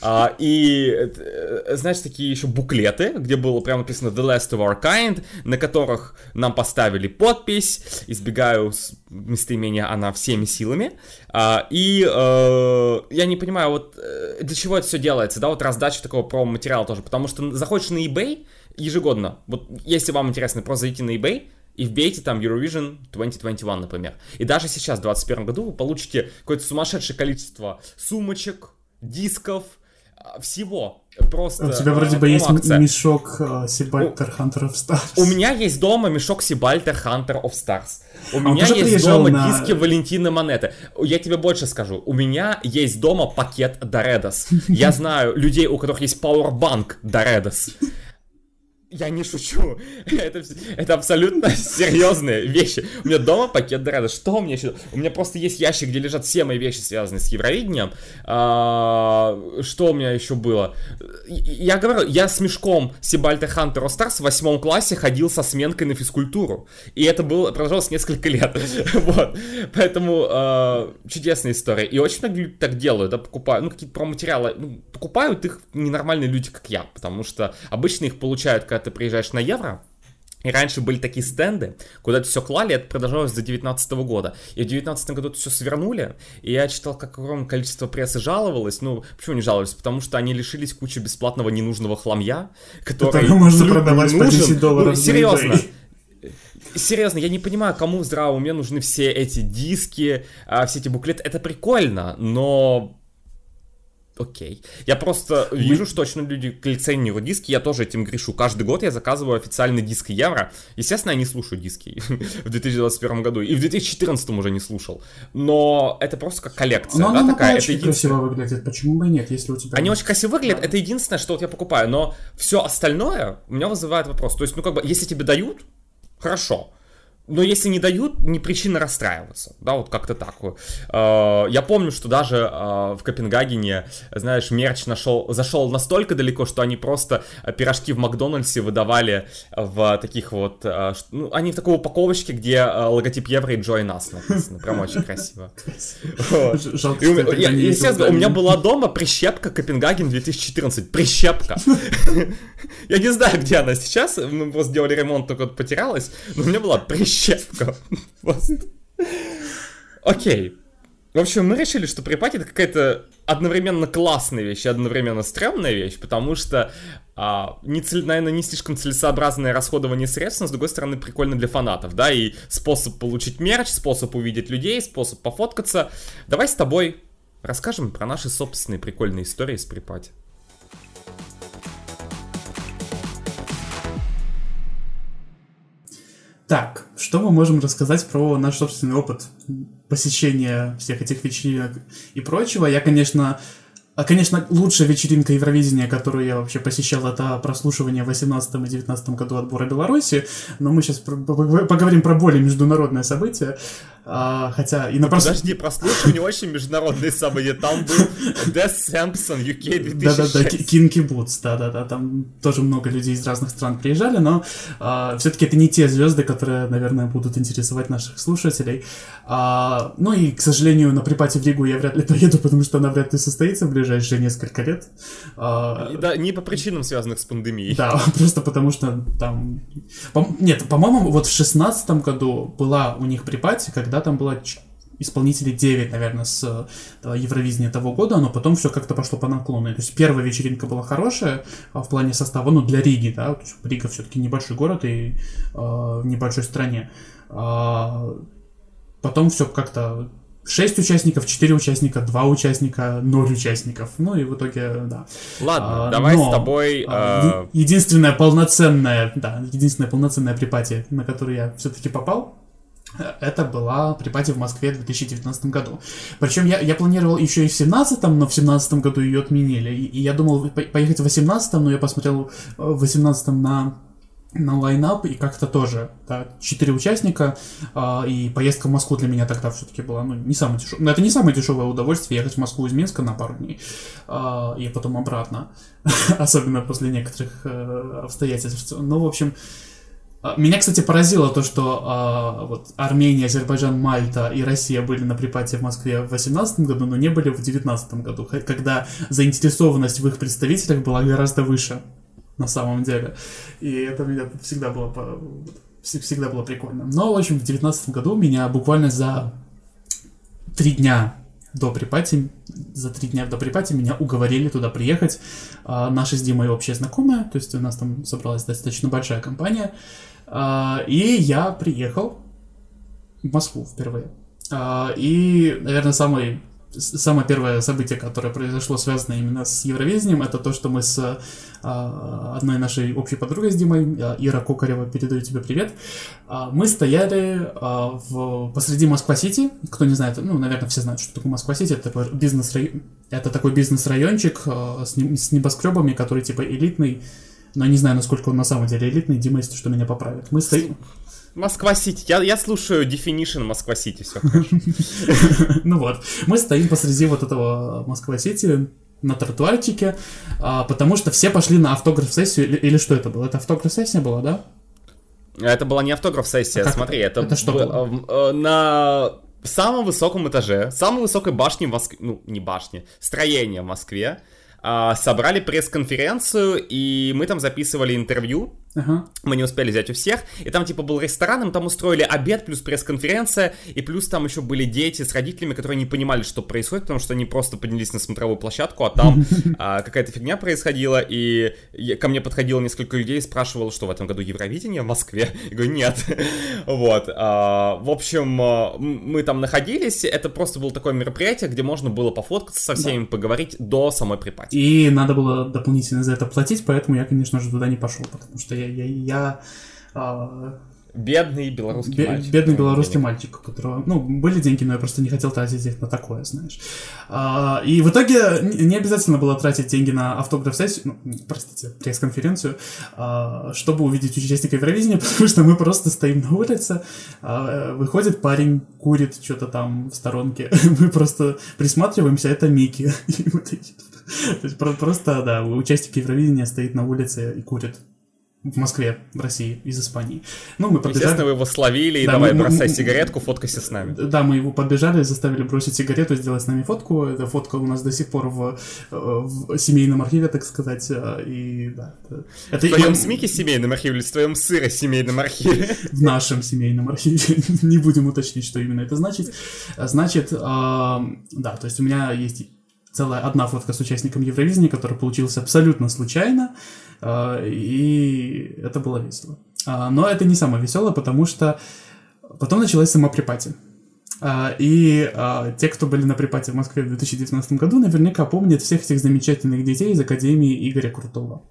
А, и, э, знаешь, такие еще буклеты, где было прямо написано The Last of Our Kind, на которых нам поставили подпись, избегаю местоимения она всеми силами. А, и э, я не понимаю, вот э, для чего это все делается, да, вот раздача такого промо-материала тоже, потому что заходишь на eBay ежегодно, вот если вам интересно, просто зайти на eBay, и вбейте там Eurovision 2021, например. И даже сейчас, в 2021 году, вы получите какое-то сумасшедшее количество сумочек, дисков, а, всего. Просто У тебя вроде бы есть акция. мешок Сибальтер uh, Hunter of Stars. У меня есть дома мешок Сибальтер Hunter of Stars. У а меня есть дома на... диски Валентины Монеты. Я тебе больше скажу. У меня есть дома пакет Доредос. Я знаю людей, у которых есть Powerbank Доредос. Я не шучу. это, это абсолютно серьезные вещи. У меня дома пакет Дорадо. Что у меня еще? У меня просто есть ящик, где лежат все мои вещи, связанные с Евровидением. А, что у меня еще было? Я говорю, я с мешком Сибальта Хантер Старс в восьмом классе ходил со сменкой на физкультуру. И это было, продолжалось несколько лет. вот. Поэтому а, чудесная история. И очень многие люди так делают, да, покупают, ну, какие-то промо-материалы. Ну, покупают их ненормальные люди, как я. Потому что обычно их получают, когда ты приезжаешь на Евро, и раньше были такие стенды, куда это все клали, это продолжалось до 2019 года. И в 2019 году это все свернули, и я читал, как огромное количество прессы жаловалось. Ну, почему не жаловались? Потому что они лишились кучи бесплатного ненужного хламья, который... Который можно продавать по 10 долларов. Ну, серьезно. Серьезно, я не понимаю, кому в здравом уме нужны все эти диски, а, все эти буклеты. Это прикольно, но окей. Я просто вижу, что очень люди коллекционируют диски, я тоже этим грешу. Каждый год я заказываю официальный диск Евро. Естественно, я не слушаю диски в 2021 году, и в 2014 уже не слушал. Но это просто как коллекция, но да, она такая. Это единственное... красиво выглядит, почему бы нет, если у тебя... Они очень красиво выглядят, это единственное, что вот я покупаю, но все остальное у меня вызывает вопрос. То есть, ну как бы, если тебе дают, Хорошо но если не дают, не причина расстраиваться, да, вот как-то так. А, я помню, что даже а, в Копенгагене, знаешь, мерч нашел, зашел настолько далеко, что они просто пирожки в Макдональдсе выдавали в таких вот, а, ну, они в такой упаковочке, где логотип Евро и Join Us написано, прям очень красиво. Естественно, у меня была дома прищепка Копенгаген 2014, прищепка. Я не знаю, где она сейчас, мы просто сделали ремонт, только потерялась, но у меня была прищепка щепка. Окей. В общем, мы решили, что припать это какая-то одновременно классная вещь и одновременно стрёмная вещь, потому что, а, не цель, наверное, не слишком целесообразное расходование средств, но, с другой стороны, прикольно для фанатов, да, и способ получить мерч, способ увидеть людей, способ пофоткаться. Давай с тобой расскажем про наши собственные прикольные истории с припати. Так, что мы можем рассказать про наш собственный опыт посещения всех этих вечеринок и прочего? Я, конечно, а, конечно, лучшая вечеринка Евровидения, которую я вообще посещал, это прослушивание в 18 и 19 году отбора Беларуси, но мы сейчас поговорим про более международное событие. А, хотя и на прос... Подожди, прослушивание очень международные события. Там был Death Sampson UK 2006. Да-да-да, Кинки Бутс, да-да-да. Там тоже много людей из разных стран приезжали, но а, все-таки это не те звезды, которые, наверное, будут интересовать наших слушателей. А, ну и, к сожалению, на припате в Ригу я вряд ли поеду, потому что она вряд ли состоится в ближайшие несколько лет. А, да, не по причинам, связанных с пандемией. Да, просто потому что там... Нет, по-моему, вот в шестнадцатом году была у них припати, когда да, там было исполнителей 9, наверное, с э, Евровидения того года, но потом все как-то пошло по наклону. То есть первая вечеринка была хорошая а в плане состава, ну, для Риги, да, то есть Рига все-таки небольшой город и э, в небольшой стране. А, потом все как-то 6 участников, 4 участника, 2 участника, 0 участников. Ну и в итоге, да. Ладно, а, давай но, с тобой... А, э... Единственная полноценная, да, единственная полноценная припатия, на которую я все-таки попал, это была припати в Москве в 2019 году. Причем я, я планировал еще и в 2017, но в 2017 году ее отменили. И, и я думал поехать в 2018, но я посмотрел э, в 2018 на на лайнап, и как-то тоже, да, четыре участника, э, и поездка в Москву для меня тогда все-таки была, ну, не самое дешевое, ну, это не самое дешевое удовольствие, ехать в Москву из Минска на пару дней, э, и потом обратно, особенно после некоторых э, обстоятельств, ну, в общем, а, меня, кстати, поразило то, что а, вот Армения, Азербайджан, Мальта и Россия были на припате в Москве в 2018 году, но не были в 2019 году, когда заинтересованность в их представителях была гораздо выше на самом деле. И это меня всегда было, всегда было прикольно. Но, в общем, в 2019 году меня буквально за три дня до припати, за три дня до припати меня уговорили туда приехать. А, наши с Димой общие знакомые, то есть у нас там собралась достаточно большая компания. А, и я приехал в Москву впервые. А, и, наверное, самый самое первое событие, которое произошло, связано именно с Евровидением, это то, что мы с а, одной нашей общей подругой с Димой, а, Ира Кокарева, передаю тебе привет, а, мы стояли в, посреди Москва-Сити, кто не знает, ну, наверное, все знают, что такое Москва-Сити, это такой бизнес это такой бизнес-райончик с, не, с небоскребами, который типа элитный, но я не знаю, насколько он на самом деле элитный, Дима, если что, меня поправит. Мы стоим... Москва-Сити. Я, я слушаю definition Москва-Сити, все хорошо. Ну вот, мы стоим посреди вот этого Москва-Сити, на тротуарчике, а, потому что все пошли на автограф-сессию, или, что это было? Это автограф-сессия была, да? Это была не автограф-сессия, а смотри, это, это что было? Э, на самом высоком этаже, самой высокой башни в Москве, ну, не башни, строение в Москве, собрали пресс-конференцию, и мы там записывали интервью Ага. Мы не успели взять у всех. И там, типа, был ресторан, им там устроили обед, плюс пресс-конференция, и плюс там еще были дети с родителями, которые не понимали, что происходит, потому что они просто поднялись на смотровую площадку, а там а, какая-то фигня происходила, и ко мне подходило несколько людей и спрашивало, что в этом году Евровидение в Москве. Я говорю, нет. вот. А, в общем, а, мы там находились, это просто было такое мероприятие, где можно было пофоткаться со всеми, да. поговорить до самой припати. И надо было дополнительно за это платить, поэтому я, конечно же, туда не пошел, потому что я, я, я а... Бедный белорусский Бе- мальчик. Бедный белорусский денег. мальчик, у которого, ну, были деньги, но я просто не хотел тратить их на такое, знаешь. А, и в итоге не не обязательно было тратить деньги на автограф-сессию, ну, простите, пресс-конференцию, а, чтобы увидеть участника Евровидения, потому что мы просто стоим на улице, а, выходит парень, курит что-то там в сторонке, мы просто присматриваемся, это Микки. И мы такие- То есть про- просто, да, участник Евровидения стоит на улице и курит. В Москве, в России, из Испании. Ну, мы побежали. Естественно, вы его словили, и Да, давай, мы- бросай мы- сигаретку, фоткайся с нами. Да, мы его подбежали, заставили бросить сигарету, сделать с нами фотку. Эта фотка у нас до сих пор в, э, в семейном архиве, так сказать. э, И да, это, В твоем СМИке семейном архиве или в твоем сыро семейном архиве? в нашем семейном архиве. Не будем уточнить, что именно это значит. Значит, а, да, то есть у меня есть целая одна фотка с участником Евровидения, который получился абсолютно случайно, а, и это было весело. А, Но это не самое веселое, потому что потом началась сама припати. А, И а, те, кто были на припате в Москве в 2019 году, наверняка помнят всех этих замечательных детей из Академии Игоря Крутого,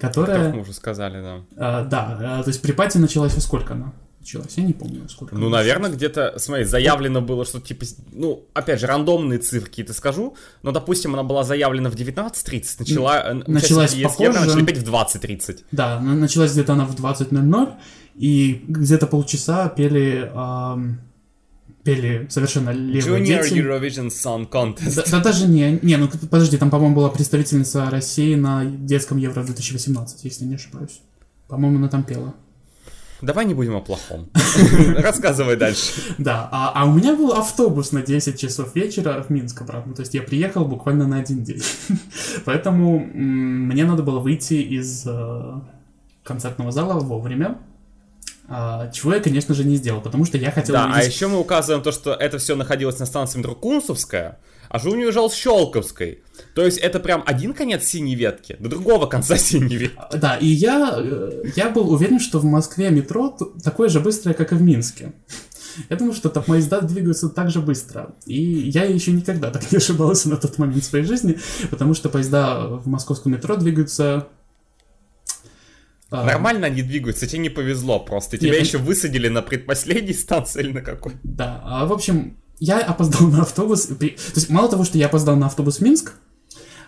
Как которая... мы уже сказали, да. Да, а, то есть припати началась во сколько она началась? Я не помню, сколько. Ну, наверное, где-то, смотри, заявлено было, что типа, ну, опять же, рандомные цифры какие-то скажу, но, допустим, она была заявлена в 19.30, начала, э, началась попозже. начали петь в 20.30. Да, на- началась где-то она в 20.00, и где-то полчаса пели, ам, пели совершенно левые Junior дети. Eurovision Song Contest. Да, да даже не, не, ну подожди, там, по-моему, была представительница России на детском Евро 2018, если не ошибаюсь. По-моему, она там пела. Давай не будем о плохом. Рассказывай дальше. Да, а, а у меня был автобус на 10 часов вечера в Минск обратно. То есть я приехал буквально на один день. Поэтому мне надо было выйти из э, концертного зала вовремя. А, чего я, конечно же, не сделал, потому что я хотел Да, а увидеть... еще мы указываем то, что это все находилось на станции метро Кунцевская, а Жуни уезжал с Щелковской. То есть это прям один конец синей ветки до другого конца синей ветки. Да, и я, э, я был уверен, что в Москве метро такое же быстрое, как и в Минске. Я думаю, что там поезда двигаются так же быстро. И я еще никогда так не ошибался на тот момент в своей жизни, потому что поезда в московском метро двигаются... а, Нормально они двигаются, тебе не повезло просто. Тебя Нет, еще высадили на предпоследней станции или на какой. Да, а, в общем, я опоздал на автобус. То есть мало того, что я опоздал на автобус в Минск,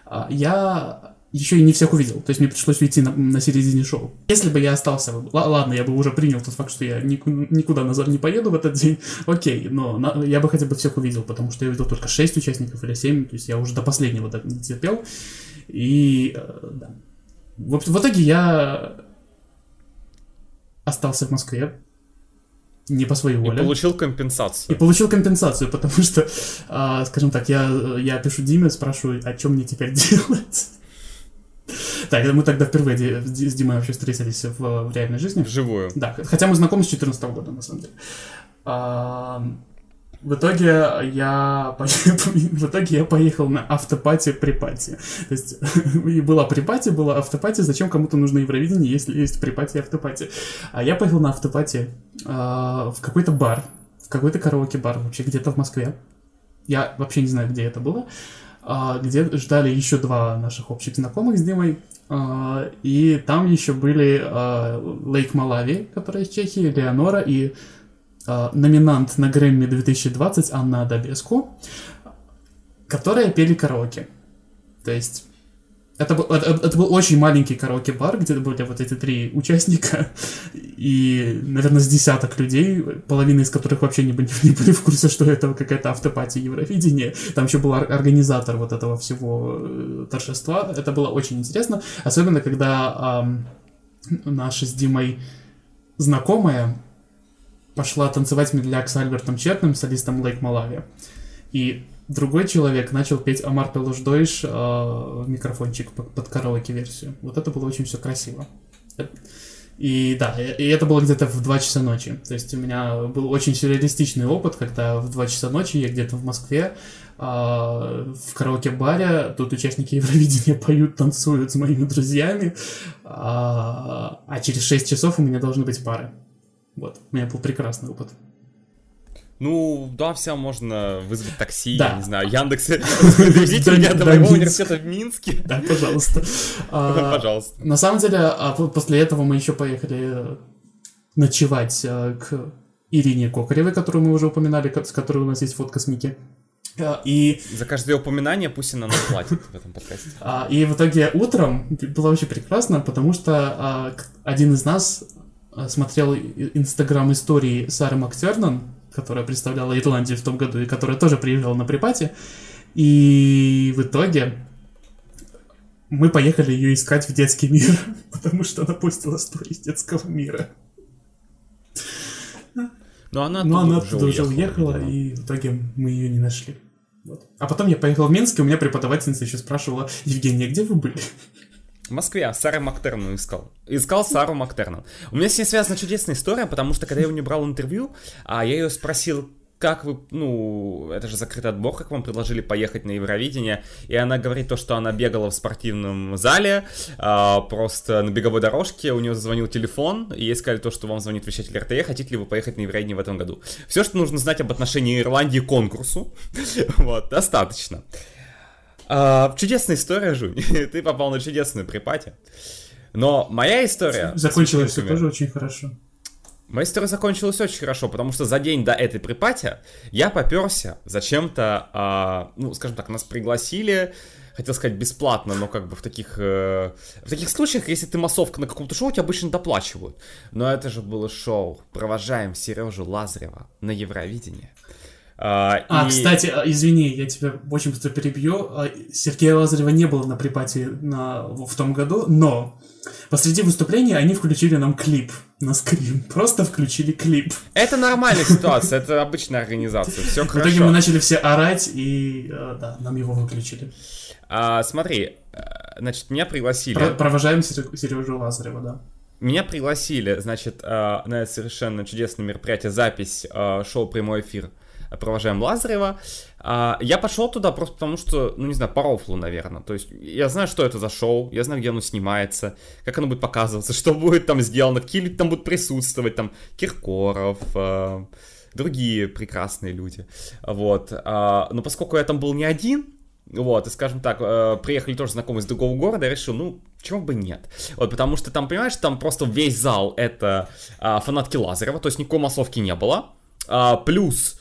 а, я еще и не всех увидел. То есть мне пришлось уйти на, на середине шоу. Если бы я остался, ладно, я бы уже принял тот факт, что я нику- никуда назад не поеду в этот день, окей, но на- я бы хотя бы всех увидел, потому что я увидел только 6 участников или 7, то есть я уже до последнего до- не терпел. И э, да. В, в итоге я остался в Москве, не по своей И воле. получил И компенсацию. получил компенсацию, потому что, а, скажем так, я, я пишу Диме, спрашиваю, а что мне теперь делать? Так, мы тогда впервые с Димой вообще встретились в, в реальной жизни. Вживую. Да, хотя мы знакомы с 2014 года, на самом деле. В итоге я в итоге я поехал на автопати припати. То есть и была припати, была автопати. Зачем кому-то нужно Евровидение, если есть припати и автопати? А я поехал на автопати а, в какой-то бар, в какой-то караоке-бар вообще где-то в Москве. Я вообще не знаю, где это было. а, где ждали еще два наших общих знакомых с Димой. а, И там еще были Лейк Малави, которая из Чехии, Леонора и номинант на Грэмми 2020 Анна Адабеску, которые пели караоке. То есть это был, это, это был очень маленький караоке-бар, где были вот эти три участника и, наверное, с десяток людей, половина из которых вообще не, не были в курсе, что это какая-то автопатия Евровидения. Там еще был ор- организатор вот этого всего э, торжества. Это было очень интересно, особенно когда ам, наша с Димой знакомая пошла танцевать медляк с Альбертом Четным, солистом Лейк Малави. И другой человек начал петь Амар Пелуждойш в микрофончик под, под караоке-версию. Вот это было очень все красиво. Э, И да, и это было где-то в 2 часа ночи. То есть у меня был очень сюрреалистичный опыт, когда в 2 часа ночи я где-то в Москве а, в караоке-баре, тут участники Евровидения поют, танцуют с моими друзьями, а, а через 6 часов у меня должны быть пары. Вот, у меня был прекрасный опыт. Ну, да, все можно вызвать такси, Да. я не знаю, Яндекс. Довезите меня до моего университета в Минске. Да, пожалуйста. А, Пожалуйста. На самом деле, а по- после этого мы еще поехали ночевать э, к Ирине Кокаревой, которую мы уже упоминали, с которой у нас есть фотка с Мики. Э, и... За каждое упоминание пусть она нам платит в этом подкасте. А, и в итоге утром было вообще прекрасно, потому что один из нас смотрел инстаграм истории Сары Мактернан, которая представляла Ирландию в том году и которая тоже приезжала на припате. И в итоге мы поехали ее искать в детский мир, потому что она постила истории из детского мира. Но она, Но она оттуда уже уехала, уехала и в итоге мы ее не нашли. Вот. А потом я поехал в Минск, и у меня преподавательница еще спрашивала, Евгения, где вы были? В Москве Сара Мактерну искал. Искал Сару Мактерну. У меня с ней связана чудесная история, потому что когда я у нее брал интервью, а я ее спросил, как вы, ну, это же закрытый отбор, как вам предложили поехать на Евровидение, и она говорит то, что она бегала в спортивном зале, а, просто на беговой дорожке, у нее зазвонил телефон, и ей сказали то, что вам звонит вещатель РТЕ, хотите ли вы поехать на Евровидение в этом году. Все, что нужно знать об отношении Ирландии к конкурсу, вот, достаточно. А, чудесная история, Жунь, ты попал на чудесную припати. Но моя история... Закончилась все тоже очень хорошо. Моя история закончилась очень хорошо, потому что за день до этой припати я поперся зачем-то, а, ну, скажем так, нас пригласили, хотел сказать бесплатно, но как бы в таких, э, в таких случаях, если ты массовка на каком-то шоу, тебя обычно доплачивают. Но это же было шоу. Провожаем Сережу Лазарева на Евровидение. А, а и... кстати, а, извини, я тебя очень быстро перебью. А, Сергея Лазарева не было на припате на, в том году, но Посреди выступления они включили нам клип на скрим. Просто включили клип. Это нормальная ситуация, это обычная организация. Все хорошо. В итоге мы начали все орать, и э, да, нам его выключили. А, смотри, э, значит, меня пригласили. Про провожаем Сережу Лазарева, да. Меня пригласили, значит, э, на это совершенно чудесное мероприятие, запись шоу «Прямой эфир» провожаем Лазарева. А, я пошел туда просто потому, что, ну не знаю, по рофлу, наверное. То есть я знаю, что это за шоу, я знаю, где оно снимается, как оно будет показываться, что будет там сделано, какие люди там будут присутствовать, там Киркоров, э, другие прекрасные люди. Вот. А, но поскольку я там был не один, вот, и, скажем так, э, приехали тоже знакомые из другого города, я решил, ну, чего бы нет. Вот, потому что там, понимаешь, там просто весь зал это э, фанатки Лазарева, то есть никакой массовки не было. А, плюс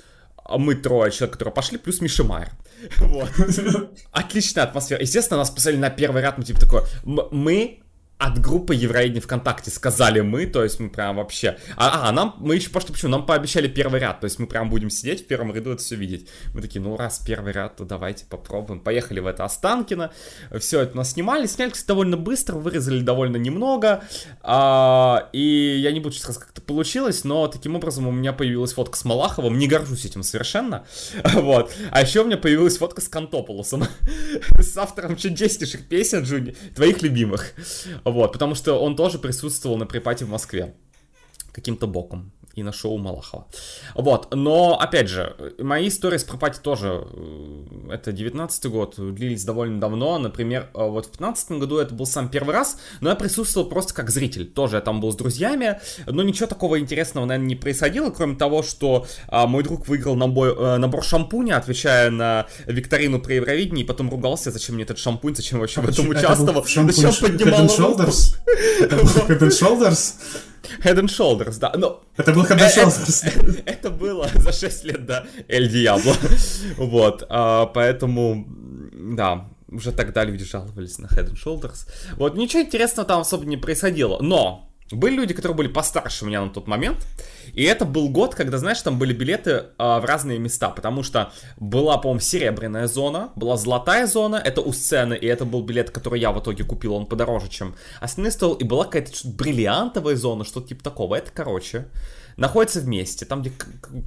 мы трое человек, которые пошли, плюс Миша Майер. Вот. Отличная атмосфера. Естественно, нас посадили на первый ряд, мы типа такое, мы от группы Евровидения ВКонтакте сказали мы, то есть мы прям вообще... А, а нам, мы еще пошли, почему? Нам пообещали первый ряд, то есть мы прям будем сидеть в первом ряду это все видеть. Мы такие, ну раз первый ряд, то давайте попробуем. Поехали в это Останкино, все это нас снимали, сняли, кстати, довольно быстро, вырезали довольно немного, а, и я не буду сейчас как это получилось, но таким образом у меня появилась фотка с Малаховым, не горжусь этим совершенно, вот. А еще у меня появилась фотка с Кантополосом, с автором чудеснейших песен, Джуни, твоих любимых. Вот, потому что он тоже присутствовал на припате в Москве каким-то боком и на шоу Малахова. Вот, но, опять же, мои истории с Пропати тоже, э, это 19 год, длились довольно давно, например, э, вот в 15 году это был сам первый раз, но я присутствовал просто как зритель, тоже я там был с друзьями, но ничего такого интересного, наверное, не происходило, кроме того, что а, мой друг выиграл набор, а, набор шампуня, отвечая на викторину про Евровидение, и потом ругался, зачем мне этот шампунь, зачем вообще в этом участвовал, зачем поднимал руку. Head and Shoulders? Head and Shoulders, да. Но это был Head and э, Shoulders. Это, это было за 6 лет до Эль Диабло. Вот, а, поэтому, да, уже тогда люди жаловались на Head and Shoulders. Вот, ничего интересного там особо не происходило. Но, были люди, которые были постарше меня на тот момент, и это был год, когда, знаешь, там были билеты а, в разные места, потому что была, по-моему, серебряная зона, была золотая зона, это у сцены, и это был билет, который я в итоге купил, он подороже, чем остальные стоил, и была какая-то бриллиантовая зона, что-то типа такого. Это, короче, находятся вместе, там, где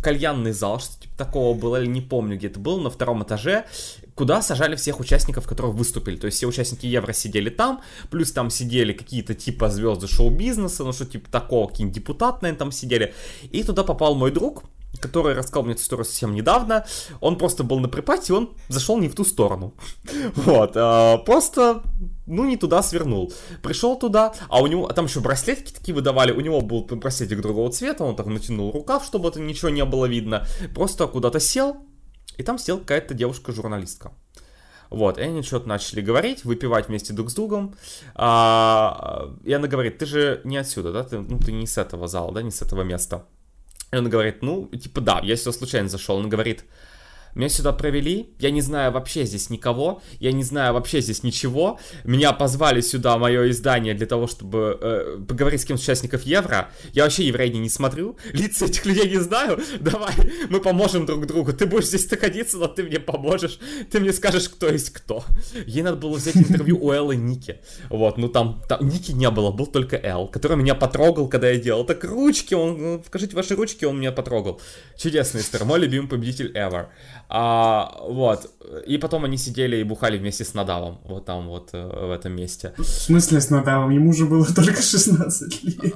кальянный зал, что типа такого было, или не помню, где это было, на втором этаже, куда сажали всех участников, которые выступили. То есть все участники Евро сидели там, плюс там сидели какие-то типа звезды шоу-бизнеса, ну что типа такого, какие-нибудь депутаты, наверное, там сидели. И туда попал мой друг, который рассказал мне эту историю совсем недавно. Он просто был на припате, он зашел не в ту сторону. Вот, а, просто, ну, не туда свернул. Пришел туда, а у него, там еще браслетики такие выдавали, у него был браслетик другого цвета, он так натянул рукав, чтобы это ничего не было видно. Просто куда-то сел, и там сидела какая-то девушка-журналистка. Вот, и они что-то начали говорить, выпивать вместе друг с другом. А, и она говорит, ты же не отсюда, да? Ты, ну, ты не с этого зала, да, не с этого места. И он говорит, ну, типа, да, я сюда случайно зашел. Он говорит, меня сюда провели, я не знаю вообще здесь никого, я не знаю вообще здесь ничего. Меня позвали сюда, мое издание, для того, чтобы э, поговорить с кем-то участников Евро. Я вообще евреи не смотрю, лица этих людей не знаю. Давай, мы поможем друг другу. Ты будешь здесь находиться, но ты мне поможешь. Ты мне скажешь, кто есть кто. Ей надо было взять интервью у Эллы Ники. Вот, ну там, там Ники не было, был только Эл, который меня потрогал, когда я делал. Так ручки, он, покажите ваши ручки, он меня потрогал. Чудесная история, мой любимый победитель ever. А, вот. И потом они сидели и бухали вместе с Надавом. Вот там вот э, в этом месте. В смысле с Надавом? Ему же было только 16 лет.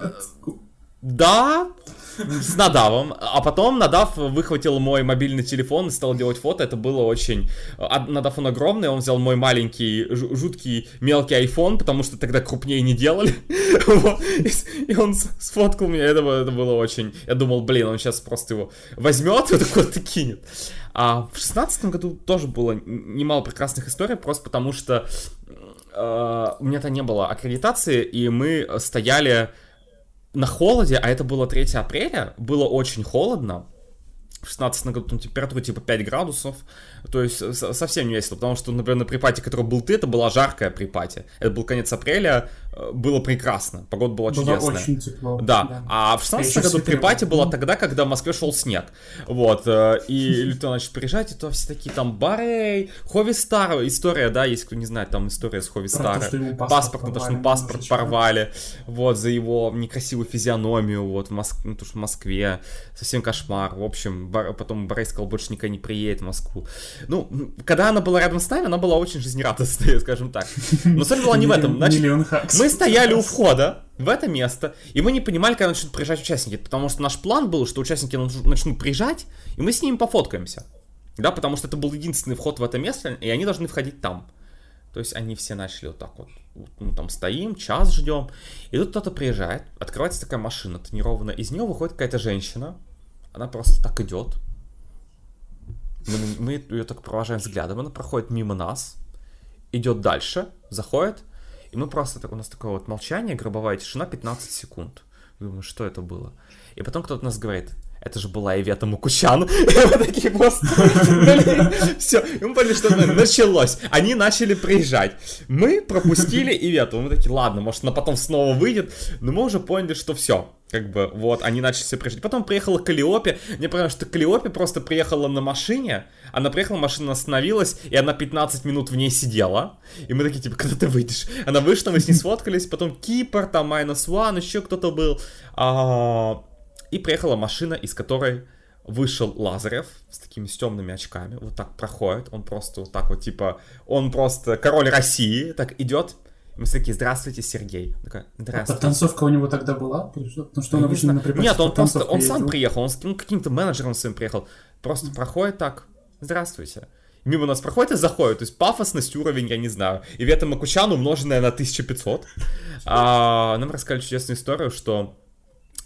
Да, с Надавом. А потом Надав выхватил мой мобильный телефон и стал делать фото. Это было очень... А, Надав он огромный, он взял мой маленький, жуткий, мелкий iPhone, потому что тогда крупнее не делали. И он сфоткал меня. Это было очень... Я думал, блин, он сейчас просто его возьмет и такой и кинет. А в шестнадцатом году тоже было немало прекрасных историй, просто потому что э, у меня-то не было аккредитации, и мы стояли на холоде, а это было 3 апреля, было очень холодно, в 16 году там температура типа 5 градусов, то есть совсем не весело, потому что, например, на припате, который был ты, это была жаркая припате. Это был конец апреля, э, было прекрасно, погода была было чудесная. очень тепло. Да, да. а в 16 а году припате была тогда, когда в Москве шел снег. Вот, э, и люди начали приезжать, и то все такие там, Барей, Хови Стар, история, да, есть кто не знает, там история с Хови Стар. Паспорт, потому что паспорт порвали, вот, за его некрасивую физиономию, вот, в Москве, ну, потому что в Москве совсем кошмар. В общем, потом Борей сказал, больше никогда не приедет в Москву. Ну, когда она была рядом с нами, она была очень жизнерадостная, скажем так. Но суть была не в этом. Значит, мы стояли у входа в это место, и мы не понимали, когда начнут приезжать участники, потому что наш план был, что участники начнут приезжать, и мы с ними пофоткаемся. Да, потому что это был единственный вход в это место, и они должны входить там. То есть они все начали вот так вот, ну там стоим, час ждем, и тут кто-то приезжает, открывается такая машина тонированная, из нее выходит какая-то женщина, она просто так идет, мы, мы ее так провожаем взглядом, она проходит мимо нас, идет дальше, заходит, и мы просто, у нас такое вот молчание, гробовая тишина, 15 секунд. Думаю, что это было? И потом кто-то нас говорит, это же была Ивета Мукучан. И мы такие просто... Все, мы поняли, что началось. Они начали приезжать. Мы пропустили Ивету. Мы такие, ладно, может, она потом снова выйдет. Но мы уже поняли, что все. Как бы, вот, они начали все приезжать. Потом приехала Калиопе. Мне понравилось, что Калиопе просто приехала на машине. Она приехала, машина остановилась, и она 15 минут в ней сидела. И мы такие, типа, когда ты выйдешь? Она вышла, мы с ней сфоткались. Потом Кипр, там, Minus One, еще кто-то был. А, и приехала машина, из которой вышел Лазарев с такими с темными очками, вот так проходит, он просто вот так вот, типа, он просто король России, так идет, мы все такие, здравствуйте, Сергей. Такая, здравствуйте. А танцовка у него тогда была? Потому что он обычно на Нет, он просто, он сам приехал, он с ну, каким-то менеджером своим приехал, просто проходит так, здравствуйте. Мимо нас проходит и заходит, то есть пафосность уровень, я не знаю. И Вета Макучан умноженная на 1500. А, нам рассказали чудесную историю, что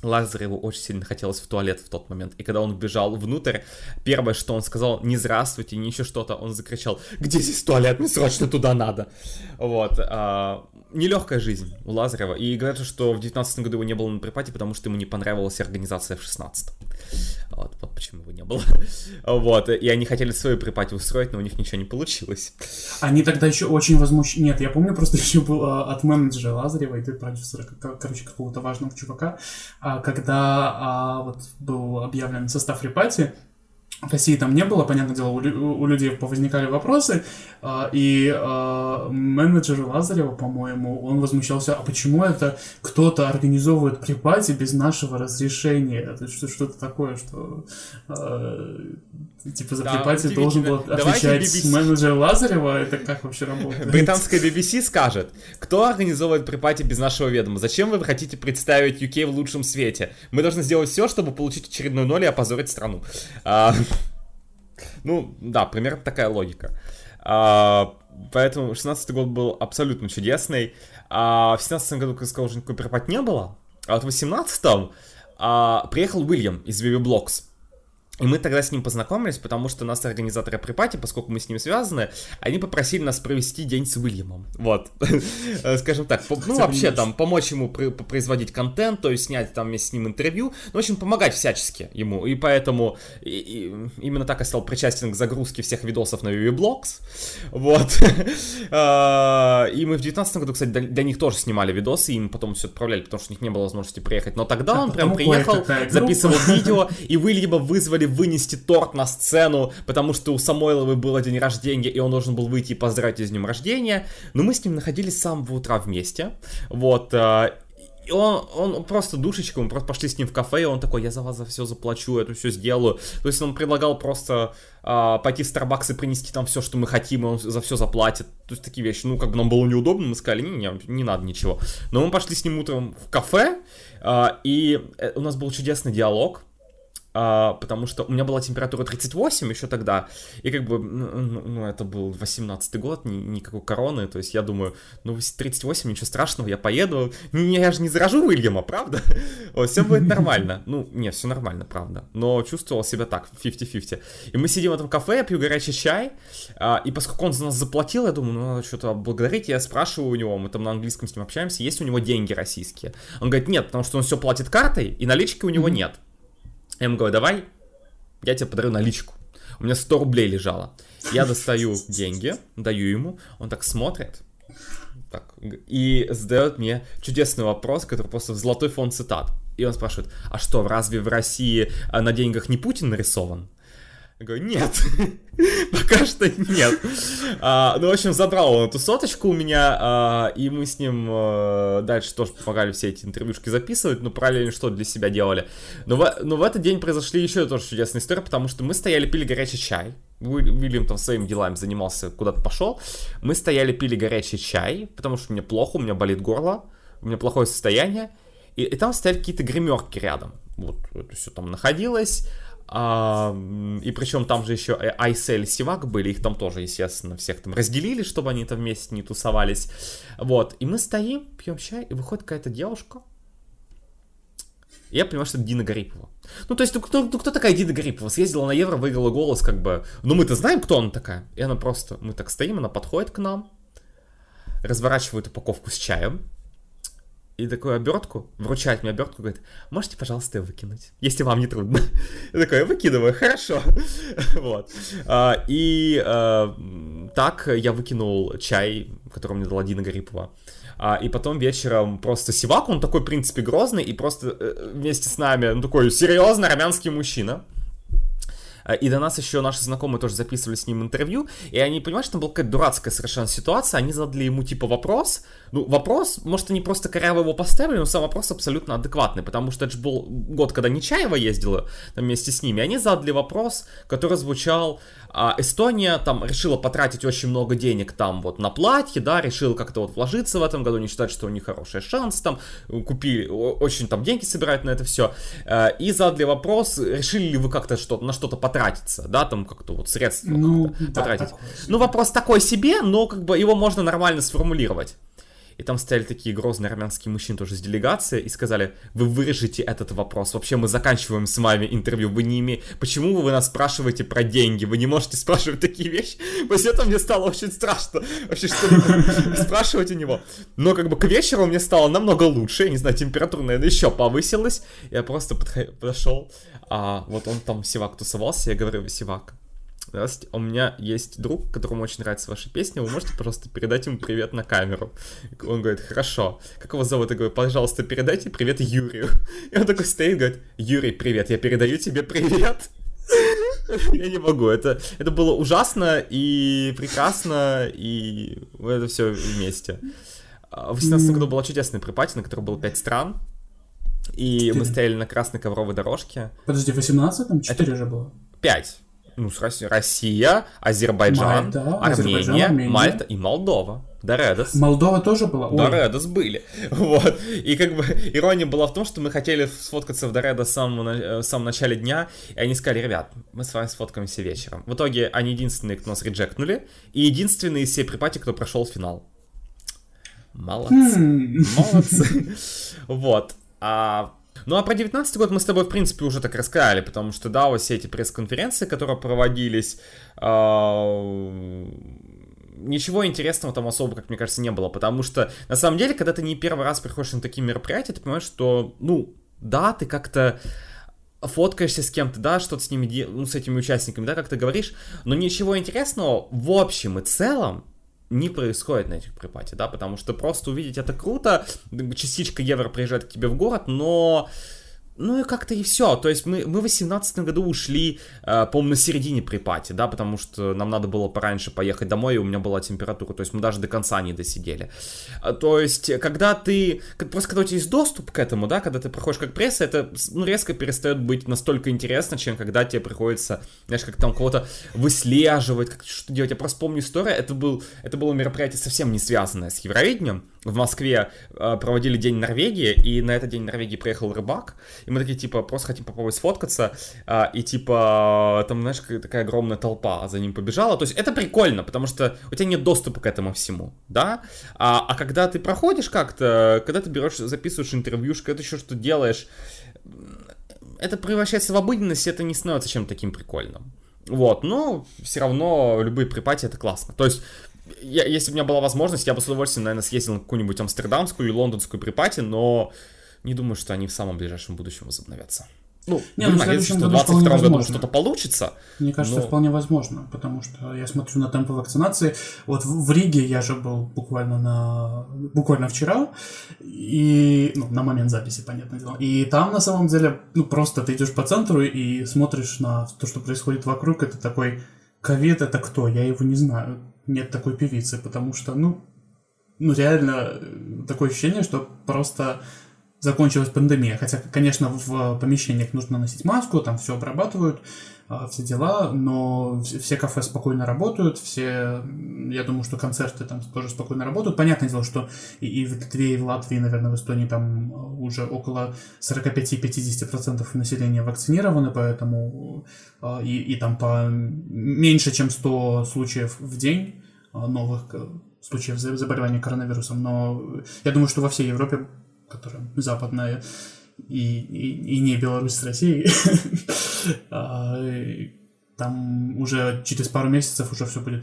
Лазареву очень сильно хотелось в туалет в тот момент. И когда он бежал внутрь, первое, что он сказал, не здравствуйте, не еще что-то, он закричал, где здесь туалет, мне срочно туда надо. Вот. А, нелегкая жизнь у Лазарева. И говорят, что в 19 году его не было на припате, потому что ему не понравилась организация в 16 вот, почему его не было. вот, и они хотели свою припати устроить, но у них ничего не получилось. Они тогда еще очень возмущены. Нет, я помню, просто еще был а, от менеджера Лазарева и продюсера, короче, какого-то важного чувака, а, когда а, вот был объявлен состав репати, России там не было, понятное дело, у, у людей повозникали вопросы, э, и э, менеджер Лазарева, по-моему, он возмущался, а почему это кто-то организовывает припати без нашего разрешения? Это что-то такое, что э, типа за да, припати должен был отвечать менеджер Лазарева, это как вообще работает? Британская BBC скажет, кто организовывает припати без нашего ведома? Зачем вы хотите представить UK в лучшем свете? Мы должны сделать все, чтобы получить очередной ноль и опозорить страну. Ну, да, примерно такая логика. А, поэтому 16 год был абсолютно чудесный. А в 17 году, как я сказал, уже перепад не было. А вот в 18 а, приехал Уильям из Vivi Blocks. И мы тогда с ним познакомились, потому что нас организаторы припати, поскольку мы с ним связаны, они попросили нас провести день с Уильямом. Вот. Скажем так, ну вообще там помочь ему производить контент, то есть снять там вместе с ним интервью, ну, в общем, помогать всячески ему. И поэтому именно так я стал причастен к загрузке всех видосов на VVBlogs. Вот. А, и мы в 2019 году, кстати, для них тоже снимали видосы, и им потом все отправляли, потому что у них не было возможности приехать. Но тогда он прям приехал, записывал видео, и Уильяма вызвали вынести торт на сцену, потому что у Самойловой было день рождения, и он должен был выйти и поздравить из днем рождения. Но мы с ним находились с самого утра вместе. Вот. Э, и он, он просто душечка, мы просто пошли с ним в кафе, и он такой, я за вас за все заплачу, это все сделаю. То есть он предлагал просто а, пойти в Starbucks и принести там все, что мы хотим, и он за все заплатит. То есть такие вещи, ну, как бы нам было неудобно, мы сказали, не, не, не надо ничего. Но мы пошли с ним утром в кафе, а, и э, у нас был чудесный диалог, а, потому что у меня была температура 38 еще тогда, и как бы, ну, ну, ну это был 18 год, ни, никакой короны, то есть я думаю, ну, 38, ничего страшного, я поеду, я же не заражу Уильяма, правда? Вот, все будет нормально. Ну, не, все нормально, правда, но чувствовал себя так, 50-50. И мы сидим в этом кафе, я пью горячий чай, а, и поскольку он за нас заплатил, я думаю, ну, надо что-то благодарить, я спрашиваю у него, мы там на английском с ним общаемся, есть у него деньги российские? Он говорит, нет, потому что он все платит картой, и налички у него нет. Я ему говорю, давай, я тебе подарю наличку. У меня 100 рублей лежало. Я достаю деньги, даю ему, он так смотрит, так, и задает мне чудесный вопрос, который просто в золотой фон цитат. И он спрашивает, а что, разве в России а, на деньгах не Путин нарисован? Я говорю, нет, пока что нет. А, ну, в общем, забрал он эту соточку у меня, а, и мы с ним а, дальше тоже помогали все эти интервьюшки записывать, но параллельно что для себя делали. Но в, но в этот день произошли еще тоже чудесная история, потому что мы стояли, пили горячий чай. Уильям там своими делами занимался, куда-то пошел. Мы стояли, пили горячий чай, потому что мне плохо, у меня болит горло, у меня плохое состояние. И, и там стояли какие-то гримерки рядом. Вот это все там находилось. А, и причем там же еще Айсель и Сивак были, их там тоже, естественно, всех там разделили, чтобы они там вместе не тусовались. Вот, и мы стоим, пьем чай, и выходит какая-то девушка. И я понимаю, что это Дина Гарипова. Ну, то есть, ну кто, ну, кто такая Дина Гарипова? Съездила на Евро, выиграла голос, как бы. Ну, мы-то знаем, кто она такая. И она просто, мы так стоим, она подходит к нам, разворачивает упаковку с чаем, и такую обертку, вручает мне обертку, говорит, можете, пожалуйста, ее выкинуть, если вам не трудно. Я такой, я выкидываю, хорошо. вот. А, и а, так я выкинул чай, который мне дала Дина Гарипова. А, и потом вечером просто Сивак, он такой, в принципе, грозный, и просто э, вместе с нами, ну, такой серьезный армянский мужчина. Э, и до нас еще наши знакомые тоже записывали с ним интервью, и они, понимаешь, там была какая-то дурацкая совершенно ситуация, они задали ему типа вопрос, ну, вопрос, может, они просто коряво его поставили, но сам вопрос абсолютно адекватный, потому что это же был год, когда Нечаева ездила там вместе с ними, они задали вопрос, который звучал, а Эстония там решила потратить очень много денег там вот на платье, да, решила как-то вот вложиться в этом году, не считать, что у них хороший шанс, там купили, очень там деньги собирают на это все, э, и задали вопрос, решили ли вы как-то что-то на что-то потратиться, да, там как-то вот средства ну, да, потратить. Ну, вопрос такой себе, но как бы его можно нормально сформулировать и там стояли такие грозные армянские мужчины тоже с делегацией и сказали, вы вырежете этот вопрос, вообще мы заканчиваем с вами интервью, вы не имеете, почему вы нас спрашиваете про деньги, вы не можете спрашивать такие вещи, после этого мне стало очень страшно, вообще что спрашивать у него, но как бы к вечеру мне стало намного лучше, я не знаю, температура, наверное, еще повысилась, я просто подошел, а вот он там Сивак тусовался, я говорю, Сивак, Здравствуйте, у меня есть друг, которому очень нравится ваша песня, вы можете, пожалуйста, передать ему привет на камеру? Он говорит, хорошо. Как его зовут? Я говорю, пожалуйста, передайте привет Юрию. И он такой стоит, говорит, Юрий, привет, я передаю тебе привет. Я не могу, это, это было ужасно и прекрасно, и это все вместе. В 18 году была чудесная припати, на которой было 5 стран, и мы стояли на красной ковровой дорожке. Подожди, в 18 там 4 же было? 5 ну, Россия, Азербайджан, Мальта, Армения, Азербайджан, Армения, Мальта и Молдова. Доредос. Молдова тоже была? Доредос были. Вот. И как бы ирония была в том, что мы хотели сфоткаться в Доредо в самом, э, самом начале дня, и они сказали, ребят, мы с вами сфоткаемся вечером. В итоге они единственные, кто нас реджектнули, и единственные из всей припати, кто прошел финал. Молодцы. Хм. Молодцы. Вот. А Ну а про 19 год мы с тобой, в принципе, уже так рассказали, потому что, да, вот все эти пресс-конференции, которые проводились, э, ничего интересного там особо, как мне кажется, не было, потому что, на самом деле, когда ты не первый раз приходишь на такие мероприятия, ты понимаешь, что, ну, да, ты как-то фоткаешься с кем-то, да, что-то с ними, ну, с этими участниками, да, как ты говоришь, но ничего интересного в общем и целом не происходит на этих припате, да, потому что просто увидеть это круто, частичка евро приезжает к тебе в город, но ну и как-то и все. То есть мы, мы в 2018 году ушли, э, по-моему, на середине припати, да, потому что нам надо было пораньше поехать домой, и у меня была температура, то есть мы даже до конца не досидели. Э, то есть, когда ты, просто когда у тебя есть доступ к этому, да, когда ты проходишь как пресса, это ну, резко перестает быть настолько интересно, чем когда тебе приходится, знаешь, как там кого-то выслеживать, как что делать. Я просто помню историю, это, был, это было мероприятие совсем не связанное с Евровидением, в Москве э, проводили День Норвегии, и на этот День Норвегии приехал рыбак, и мы такие, типа, просто хотим попробовать сфоткаться, э, и, типа, там, знаешь, такая огромная толпа за ним побежала, то есть это прикольно, потому что у тебя нет доступа к этому всему, да, а, а когда ты проходишь как-то, когда ты берешь, записываешь интервьюшку, когда ты еще что-то делаешь, это превращается в обыденность, это не становится чем-то таким прикольным. Вот, но все равно любые припати это классно. То есть я, если бы у меня была возможность, я бы с удовольствием, наверное, съездил на какую-нибудь амстердамскую или лондонскую припати, но не думаю, что они в самом ближайшем будущем возобновятся. Ну, не, ну, надеюсь, что в 22 году что-то получится. Мне кажется, но... вполне возможно, потому что я смотрю на темпы вакцинации. Вот в, в Риге я же был буквально на буквально вчера, и ну, на момент записи, понятное дело. И там на самом деле, ну просто ты идешь по центру и смотришь на то, что происходит вокруг, это такой ковид это кто? Я его не знаю нет такой певицы, потому что, ну, ну реально э, такое ощущение, что просто закончилась пандемия. Хотя, конечно, в помещениях нужно носить маску, там все обрабатывают, а, все дела, но все кафе спокойно работают, все, я думаю, что концерты там тоже спокойно работают. Понятное дело, что и, в Литве, и в Латвии, наверное, в Эстонии там уже около 45-50% населения вакцинированы, поэтому и, и там по меньше, чем 100 случаев в день новых э, случаев заболевания коронавирусом, но я думаю, что во всей Европе которая западная, и, и, и не Беларусь с Россией, а, там уже через пару месяцев уже все будет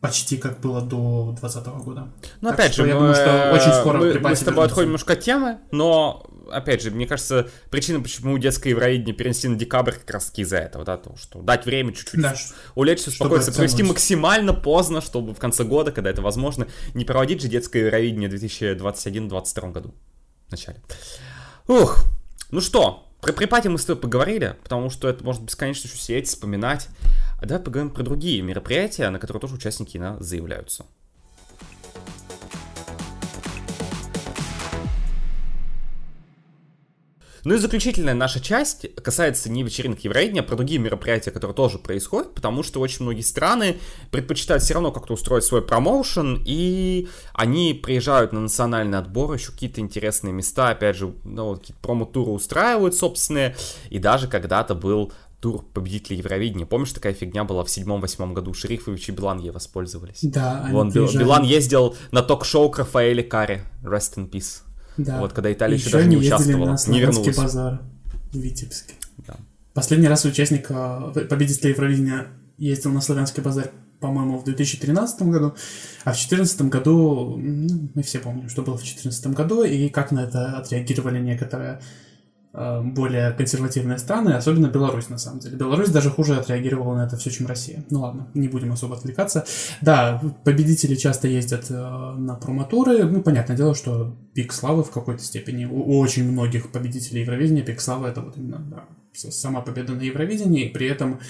почти как было до 2020 года. Ну, опять же, я думаю, что очень скоро мы, мы с тобой отходим немножко от темы, но, опять же, мне кажется, причина, почему детское евровидение перенесли на декабрь, как раз таки из-за этого, да, то, что дать время чуть-чуть да, улечься, успокоиться, провести максимально поздно, чтобы в конце года, когда это возможно, не проводить же детское евровидение в 2021-2022 году начале. Ух, ну что, про припати мы с тобой поговорили, потому что это можно бесконечно еще сидеть, вспоминать. А давай поговорим про другие мероприятия, на которые тоже участники на заявляются. Ну и заключительная наша часть касается не вечеринок Евровидения, а про другие мероприятия, которые тоже происходят, потому что очень многие страны предпочитают все равно как-то устроить свой промоушен, и они приезжают на национальный отбор, еще какие-то интересные места, опять же, ну, какие-то промо-туры устраивают собственные, и даже когда-то был тур победителей Евровидения. Помнишь, такая фигня была в седьмом-восьмом году? Шерифович и Билан ей воспользовались. Да, Вон, Билан ездил на ток-шоу к Рафаэле Карри. Rest in peace. Да. Вот когда Италия еще, еще даже не участвовала, на не вернулась. базар в Витебске. Да. Последний раз участник э, победителя Евровидения ездил на Славянский базар, по-моему, в 2013 году, а в 2014 году, ну, мы все помним, что было в 2014 году, и как на это отреагировали некоторые более консервативные страны, особенно Беларусь, на самом деле. Беларусь даже хуже отреагировала на это все, чем Россия. Ну ладно, не будем особо отвлекаться. Да, победители часто ездят э, на промотуры. Ну, понятное дело, что пик славы в какой-то степени у очень многих победителей Евровидения пик славы это вот именно да, сама победа на Евровидении, и при этом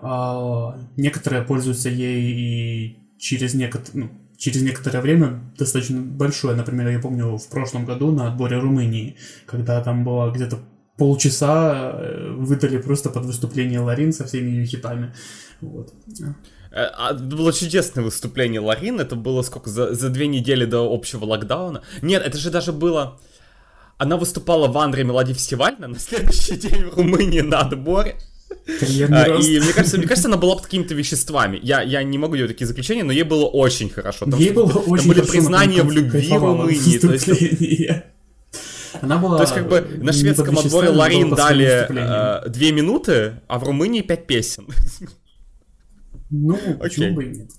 э, некоторые пользуются ей и через некоторые, ну, через некоторое время достаточно большое. Например, я помню в прошлом году на отборе Румынии, когда там было где-то полчаса э, выдали просто под выступление Ларин со всеми ее хитами. Вот. Э, а, было чудесное выступление Ларин, это было сколько, за, за две недели до общего локдауна? Нет, это же даже было... Она выступала в Андре Мелоди фестивальна на следующий день в Румынии на отборе. А, и мне кажется, мне кажется, она была под какими-то веществами. Я, я не могу делать такие заключения, но ей было очень хорошо. Там, ей было очень там были признания в любви Румынии. То есть, Она была То есть, как бы на шведском отборе Ларин дали э, две минуты, а в Румынии пять песен. Ну, почему бы и нет.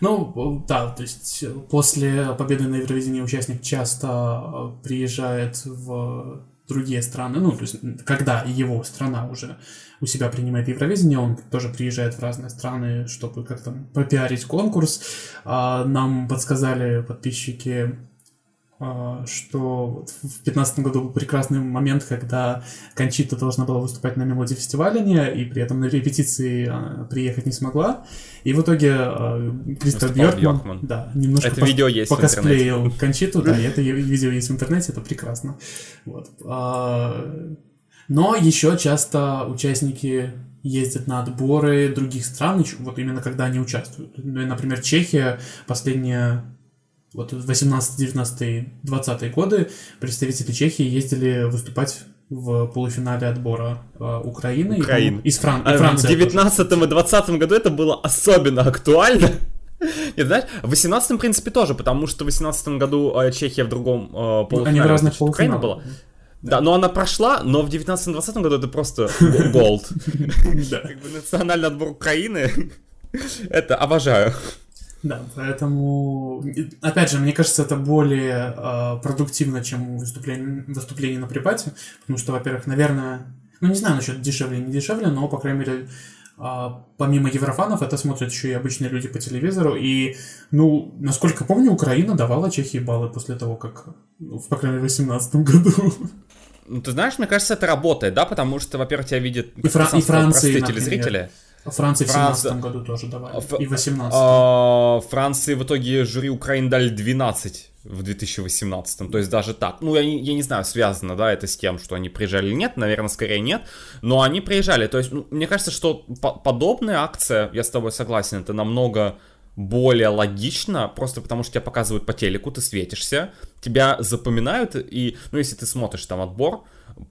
Ну, да, то есть после победы на Евровидении участник часто приезжает в другие страны, ну, то есть когда его страна уже у себя принимает Евровидение, он тоже приезжает в разные страны, чтобы как-то попиарить конкурс. А, нам подсказали подписчики что в 2015 году был прекрасный момент, когда Кончита должна была выступать на мелодии фестиваля, и при этом на репетиции а, приехать не смогла. И в итоге Кристофер Бьоркман, да, немножко это по, видео есть покосплеил Кончиту, да, и это видео есть в интернете, это прекрасно. Вот. Но еще часто участники ездят на отборы других стран, вот именно когда они участвуют. Ну, например, Чехия последние вот 18, 19, 20 годы представители Чехии ездили выступать в полуфинале отбора э, Украины. И, из Фран... а Франции. В 19 и 20 году это было особенно актуально. Нет, знаешь, в 18 в принципе тоже, потому что в 18 году э, Чехия в другом э, полуфинале. Они в разных Украина была. Да, но она прошла, но в 19-20 году это просто голд. Национальный отбор Украины. Это обожаю. Да, поэтому, опять же, мне кажется, это более э, продуктивно, чем выступление, выступление на припате, потому что, во-первых, наверное, ну не знаю насчет дешевле не дешевле, но, по крайней мере, э, помимо еврофанов, это смотрят еще и обычные люди по телевизору, и, ну, насколько помню, Украина давала Чехии баллы после того, как, ну, по крайней мере, в 2018 году. Ну, ты знаешь, мне кажется, это работает, да, потому что, во-первых, тебя видят и, Фра- и Франции, телезрители. Франции в 17 году тоже давали. Ф... И в 18 а, Франции в итоге жюри Украины дали 12 в 2018. То есть даже так. Ну, я не, я не знаю, связано, да, это с тем, что они приезжали или нет. Наверное, скорее нет. Но они приезжали. То есть, ну, мне кажется, что по подобная акция, я с тобой согласен, это намного более логично, просто потому что тебя показывают по телеку, ты светишься, тебя запоминают, и, ну, если ты смотришь там отбор,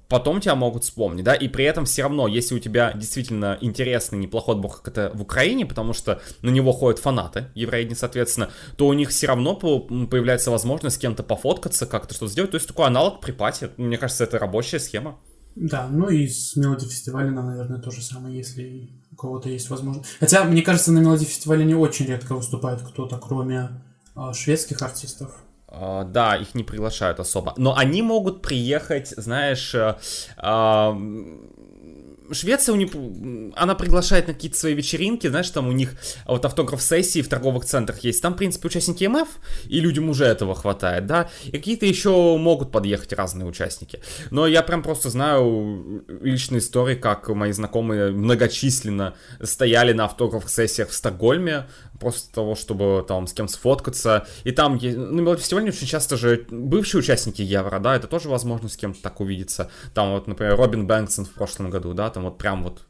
потом тебя могут вспомнить, да, и при этом все равно, если у тебя действительно интересный, неплохой отбор, как это в Украине, потому что на него ходят фанаты, евреи, соответственно, то у них все равно появляется возможность с кем-то пофоткаться, как-то что-то сделать, то есть такой аналог припати, мне кажется, это рабочая схема. Да, ну и с Мелоди Фестиваля, наверное, то же самое, если у кого-то есть возможность. Хотя, мне кажется, на Мелоди Фестивале не очень редко выступает кто-то, кроме а, шведских артистов. Uh, да, их не приглашают особо. Но они могут приехать, знаешь, uh, uh, Швеция, у них, она приглашает на какие-то свои вечеринки, знаешь, там у них вот автограф-сессии в торговых центрах есть. Там, в принципе, участники МФ, и людям уже этого хватает, да. И какие-то еще могут подъехать разные участники. Но я прям просто знаю личные истории, как мои знакомые многочисленно стояли на автограф-сессиях в Стокгольме, просто того, чтобы там с кем сфоткаться. И там, ну, на фестивале очень часто же бывшие участники Евро, да, это тоже возможно с кем-то так увидеться. Там вот, например, Робин Бэнксон в прошлом году, да, там вот прям вот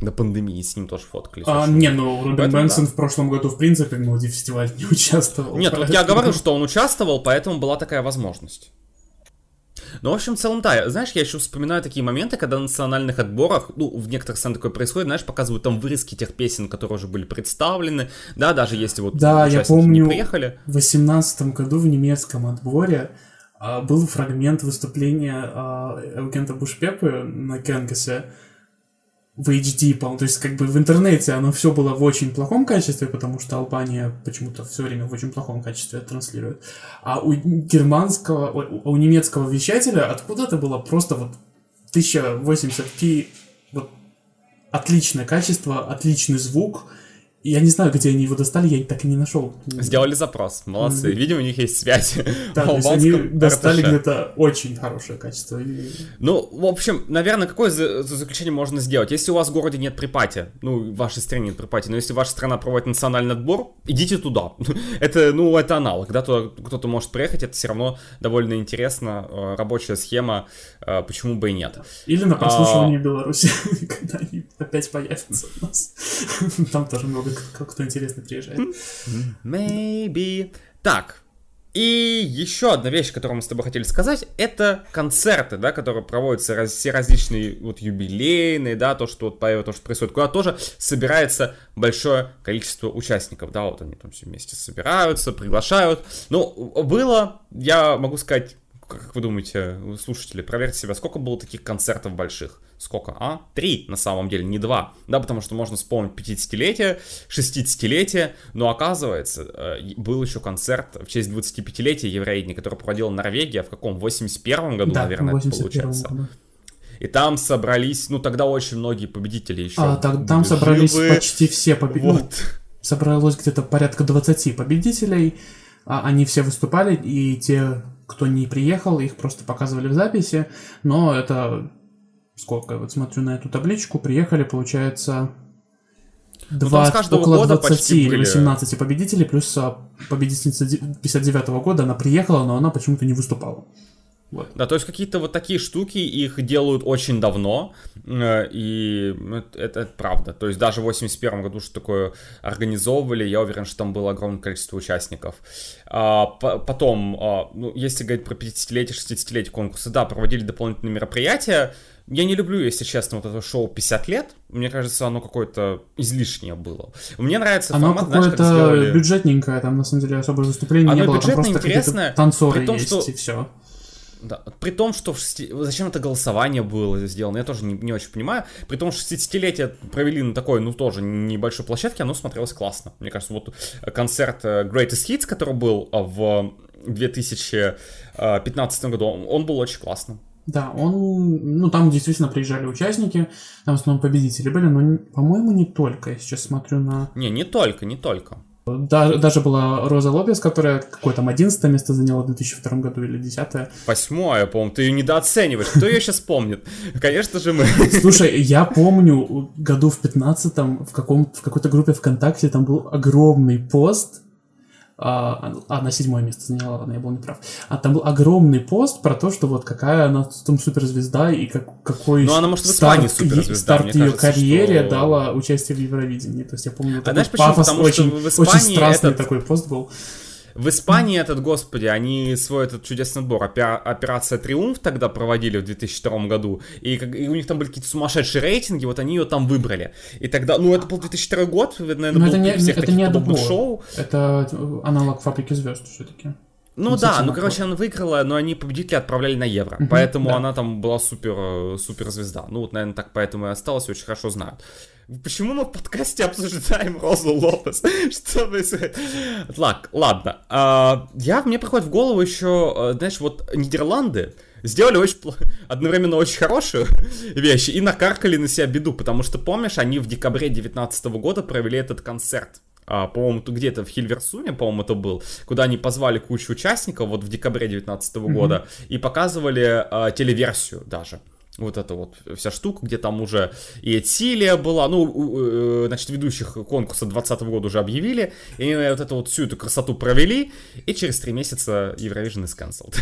до пандемии с ним тоже фоткались. А, не, ну Робин Бэнксон да. в прошлом году в принципе в Мелоди фестивале не участвовал. Нет, вот я говорю, что он участвовал, поэтому была такая возможность. Ну, в общем, в целом, да. Знаешь, я еще вспоминаю такие моменты, когда на национальных отборах, ну, в некоторых странах такое происходит, знаешь, показывают там вырезки тех песен, которые уже были представлены, да, даже если вот Да, я помню, не приехали. в 18 году в немецком отборе а, был фрагмент выступления а, Евгента Бушпепы на Кенгесе, в HD, по то есть как бы в интернете оно все было в очень плохом качестве, потому что Албания почему-то все время в очень плохом качестве транслирует. А у германского, у немецкого вещателя откуда-то было просто вот 1080p, вот отличное качество, отличный звук, я не знаю, где они его достали, я так и не нашел. Сделали запрос, молодцы. Видимо, у них есть связь. Да, то есть они достали где-то очень хорошее качество. Ну, в общем, наверное, какое заключение можно сделать? Если у вас в городе нет припати, ну, в вашей стране нет припати, но если ваша страна проводит национальный отбор, идите туда. это, ну, это аналог, да, туда кто-то может приехать, это все равно довольно интересно, э, рабочая схема, э, почему бы и нет. Или на прослушивании а... Беларуси, когда они опять появятся у нас. Там тоже много кто интересно приезжает. Maybe. Так, и еще одна вещь, которую мы с тобой хотели сказать, это концерты, да, которые проводятся, раз, все различные вот юбилейные, да, то, что вот то, что происходит, куда тоже собирается большое количество участников, да, вот они там все вместе собираются, приглашают. Ну, было, я могу сказать, как вы думаете, слушатели, проверьте себя, сколько было таких концертов больших? Сколько? А? Три, на самом деле, не два. Да, потому что можно вспомнить 50-летие, 60-летие, но оказывается, э, был еще концерт в честь 25-летия Евровидения, который проводила Норвегия в каком? 81 году, Да, наверное, в это 81 получается. году. И там собрались, ну тогда очень многие победители еще. А, так, там были собрались живы. почти все победители. Вот. собралось где-то порядка 20 победителей. а Они все выступали, и те, кто не приехал, их просто показывали в записи. Но это сколько? Я Вот смотрю на эту табличку. Приехали, получается, Ну, там с 20, каждого около года 20 почти или были. 18 победителей, плюс а, победительница де- 59 года, она приехала, но она почему-то не выступала. Вот. Да, то есть какие-то вот такие штуки их делают очень давно, э, и это, это- правда. То есть даже в 81 году что такое организовывали, я уверен, что там было огромное количество участников. А, по- потом, а, ну, если говорить про 50-летие, 60-летие конкурсы, да, проводили дополнительные мероприятия. Я не люблю, если честно, вот это шоу 50 лет. Мне кажется, оно какое-то излишнее было. Мне нравится Оно формат, знаешь, как сделали... бюджетненькое, там на самом деле особое выступление Оно не было, там бюджетное, просто интересное, танцоры при том, есть, что- и все. Да, при том, что в шести- зачем это голосование было сделано, я тоже не, не очень понимаю. При том, что 60-летие провели на такой, ну, тоже небольшой площадке, оно смотрелось классно. Мне кажется, вот э, концерт э, Greatest Hits, который был э, в 2015 году, он- был очень классным. Да, он, ну там действительно приезжали участники, там в основном победители были, но, по-моему, не только. Я сейчас смотрю на... Не, не только, не только. Да- даже была Роза Лобес, которая какое там 11 место заняла в 2002 году или 10 Восьмое, по-моему, ты ее недооцениваешь. Кто ее сейчас помнит? Конечно же мы. Слушай, я помню, году в 15-м в, каком, в какой-то группе ВКонтакте там был огромный пост, а, а, на седьмое место заняла, ладно, я был неправ. А там был огромный пост про то, что вот какая она там суперзвезда и как, какой Ну, она, может, старт, старт ее кажется, карьере что- дала участие в Евровидении. То есть я помню, А знаешь почему? пафос, Потому очень, в очень страстный этот- такой пост был. В Испании этот, господи, они свой этот чудесный отбор, опера- Операция Триумф тогда проводили в 2002 году, и, и у них там были какие-то сумасшедшие рейтинги, вот они ее там выбрали. И тогда, ну это был 2002 год, наверное, Но был это не, всех это таких не шоу. Это аналог фабрики звезд все-таки. Ну да, ну короче, она выиграла, но они победители отправляли на евро, поэтому да. она там была супер, э, супер звезда. Ну вот, наверное, так поэтому и осталась, очень хорошо знают. Почему мы в подкасте обсуждаем Розу Лопес? Что происходит? Лак, ладно. А, я, мне приходит в голову еще, э, знаешь, вот Нидерланды сделали очень одновременно очень хорошую вещь и накаркали на себя беду, потому что, помнишь, они в декабре 2019 года провели этот концерт. А, по-моему, где-то в Хильверсуне, по-моему, это был, куда они позвали кучу участников вот в декабре 2019 года и показывали а, телеверсию даже. Вот эта вот вся штука, где там уже и Этилия была, ну, э, значит, ведущих конкурса 2020 года уже объявили, и они вот эту вот всю эту красоту провели, и через три месяца Eurovision is cancelled.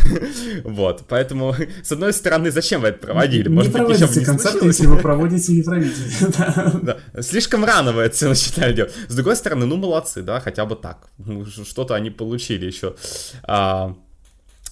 Вот, поэтому, с одной стороны, зачем вы это проводили? Не Может бы проводите не концерты, случилось. если вы проводите Евровидение. Да. Слишком рано вы это все начинали делать. С другой стороны, ну молодцы, да, хотя бы так. Ну, Что-то они получили еще а,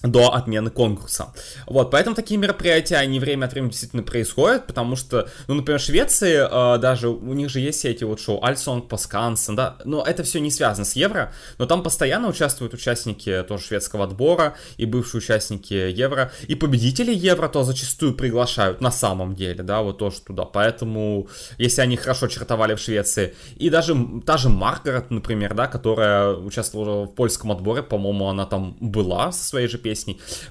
до отмены конкурса. Вот, поэтому такие мероприятия, они время от времени действительно происходят, потому что, ну, например, в Швеции а, даже, у них же есть эти вот шоу Альсонг, Паскансен, да, но это все не связано с Евро, но там постоянно участвуют участники тоже шведского отбора и бывшие участники Евро, и победители Евро то зачастую приглашают на самом деле, да, вот тоже туда, поэтому, если они хорошо чертовали в Швеции, и даже та же Маргарет, например, да, которая участвовала в польском отборе, по-моему, она там была со своей же песней,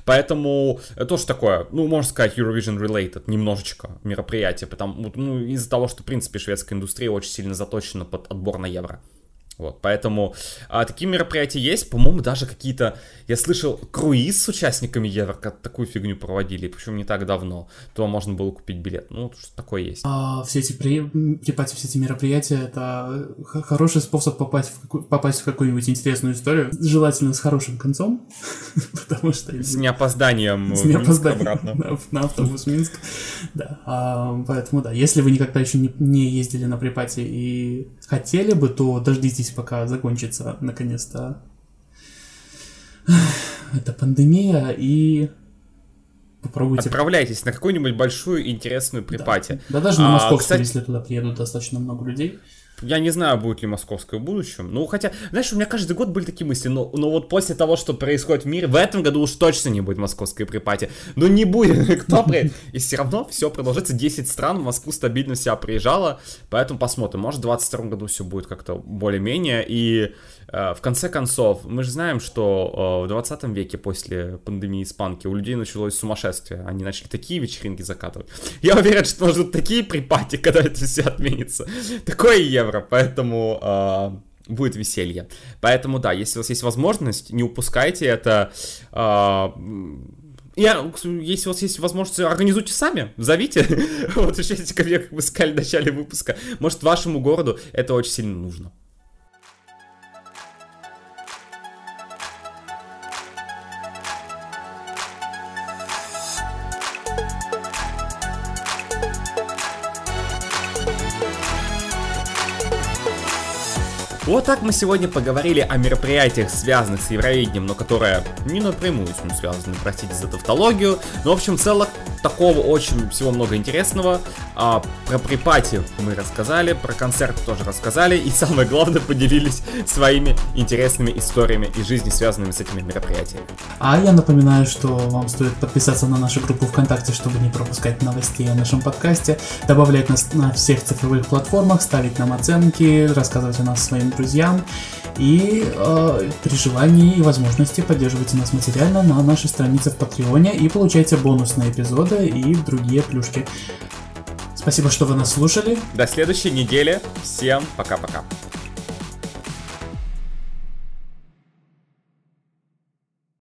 поэтому это тоже такое, ну, можно сказать, Eurovision related немножечко мероприятие, потому, ну, из-за того, что, в принципе, шведская индустрия очень сильно заточена под отбор на Евро. Вот, поэтому а, такие мероприятия есть, по-моему, даже какие-то, я слышал, круиз с участниками Евро, как такую фигню проводили, причем не так давно, то можно было купить билет, ну, что такое есть. А, все эти при... припати, все эти мероприятия это хороший способ попасть в, какую... попасть в какую-нибудь интересную историю, желательно с хорошим концом, потому что С неопозданием с неопозданием на, автобус Минск. Да. А, поэтому да, если вы никогда еще не, не ездили на припати и хотели бы, то дождитесь, пока закончится наконец-то эта пандемия и попробуйте. Отправляйтесь на какую-нибудь большую интересную припати. Да даже на А, московскую, кстати- если туда приедут достаточно много людей. Я не знаю, будет ли московское в будущем. Ну, хотя, знаешь, у меня каждый год были такие мысли, но, но вот после того, что происходит в мире, в этом году уж точно не будет московской припати. Ну, не будет, кто приедет? И все равно все продолжается. 10 стран в Москву стабильно себя приезжало, поэтому посмотрим. Может, в 22 году все будет как-то более-менее. И э, в конце концов, мы же знаем, что э, в 20 веке после пандемии испанки у людей началось сумасшествие. Они начали такие вечеринки закатывать. Я уверен, что ждут такие припати, когда это все отменится. Такое евро, поэтому э, будет веселье. Поэтому да, если у вас есть возможность, не упускайте это. Э, я, если у вас есть возможность, организуйте сами, зовите. вот ко мне, как вы сказали в начале выпуска. Может, вашему городу это очень сильно нужно. Вот так мы сегодня поговорили о мероприятиях, связанных с Евровидением, но которые не напрямую с ним связаны, простите за тавтологию. Но, в общем, целых такого очень всего много интересного. А, про припати мы рассказали, про концерт тоже рассказали, и самое главное, поделились своими интересными историями из жизни, связанными с этими мероприятиями. А я напоминаю, что вам стоит подписаться на нашу группу ВКонтакте, чтобы не пропускать новостей о нашем подкасте, добавлять нас на всех цифровых платформах, ставить нам оценки, рассказывать о нас своим друзьям. И э, при желании и возможности поддерживайте нас материально на нашей странице в Патреоне и получайте бонусные эпизоды и другие плюшки. Спасибо, что вы нас слушали. До следующей недели. Всем пока-пока.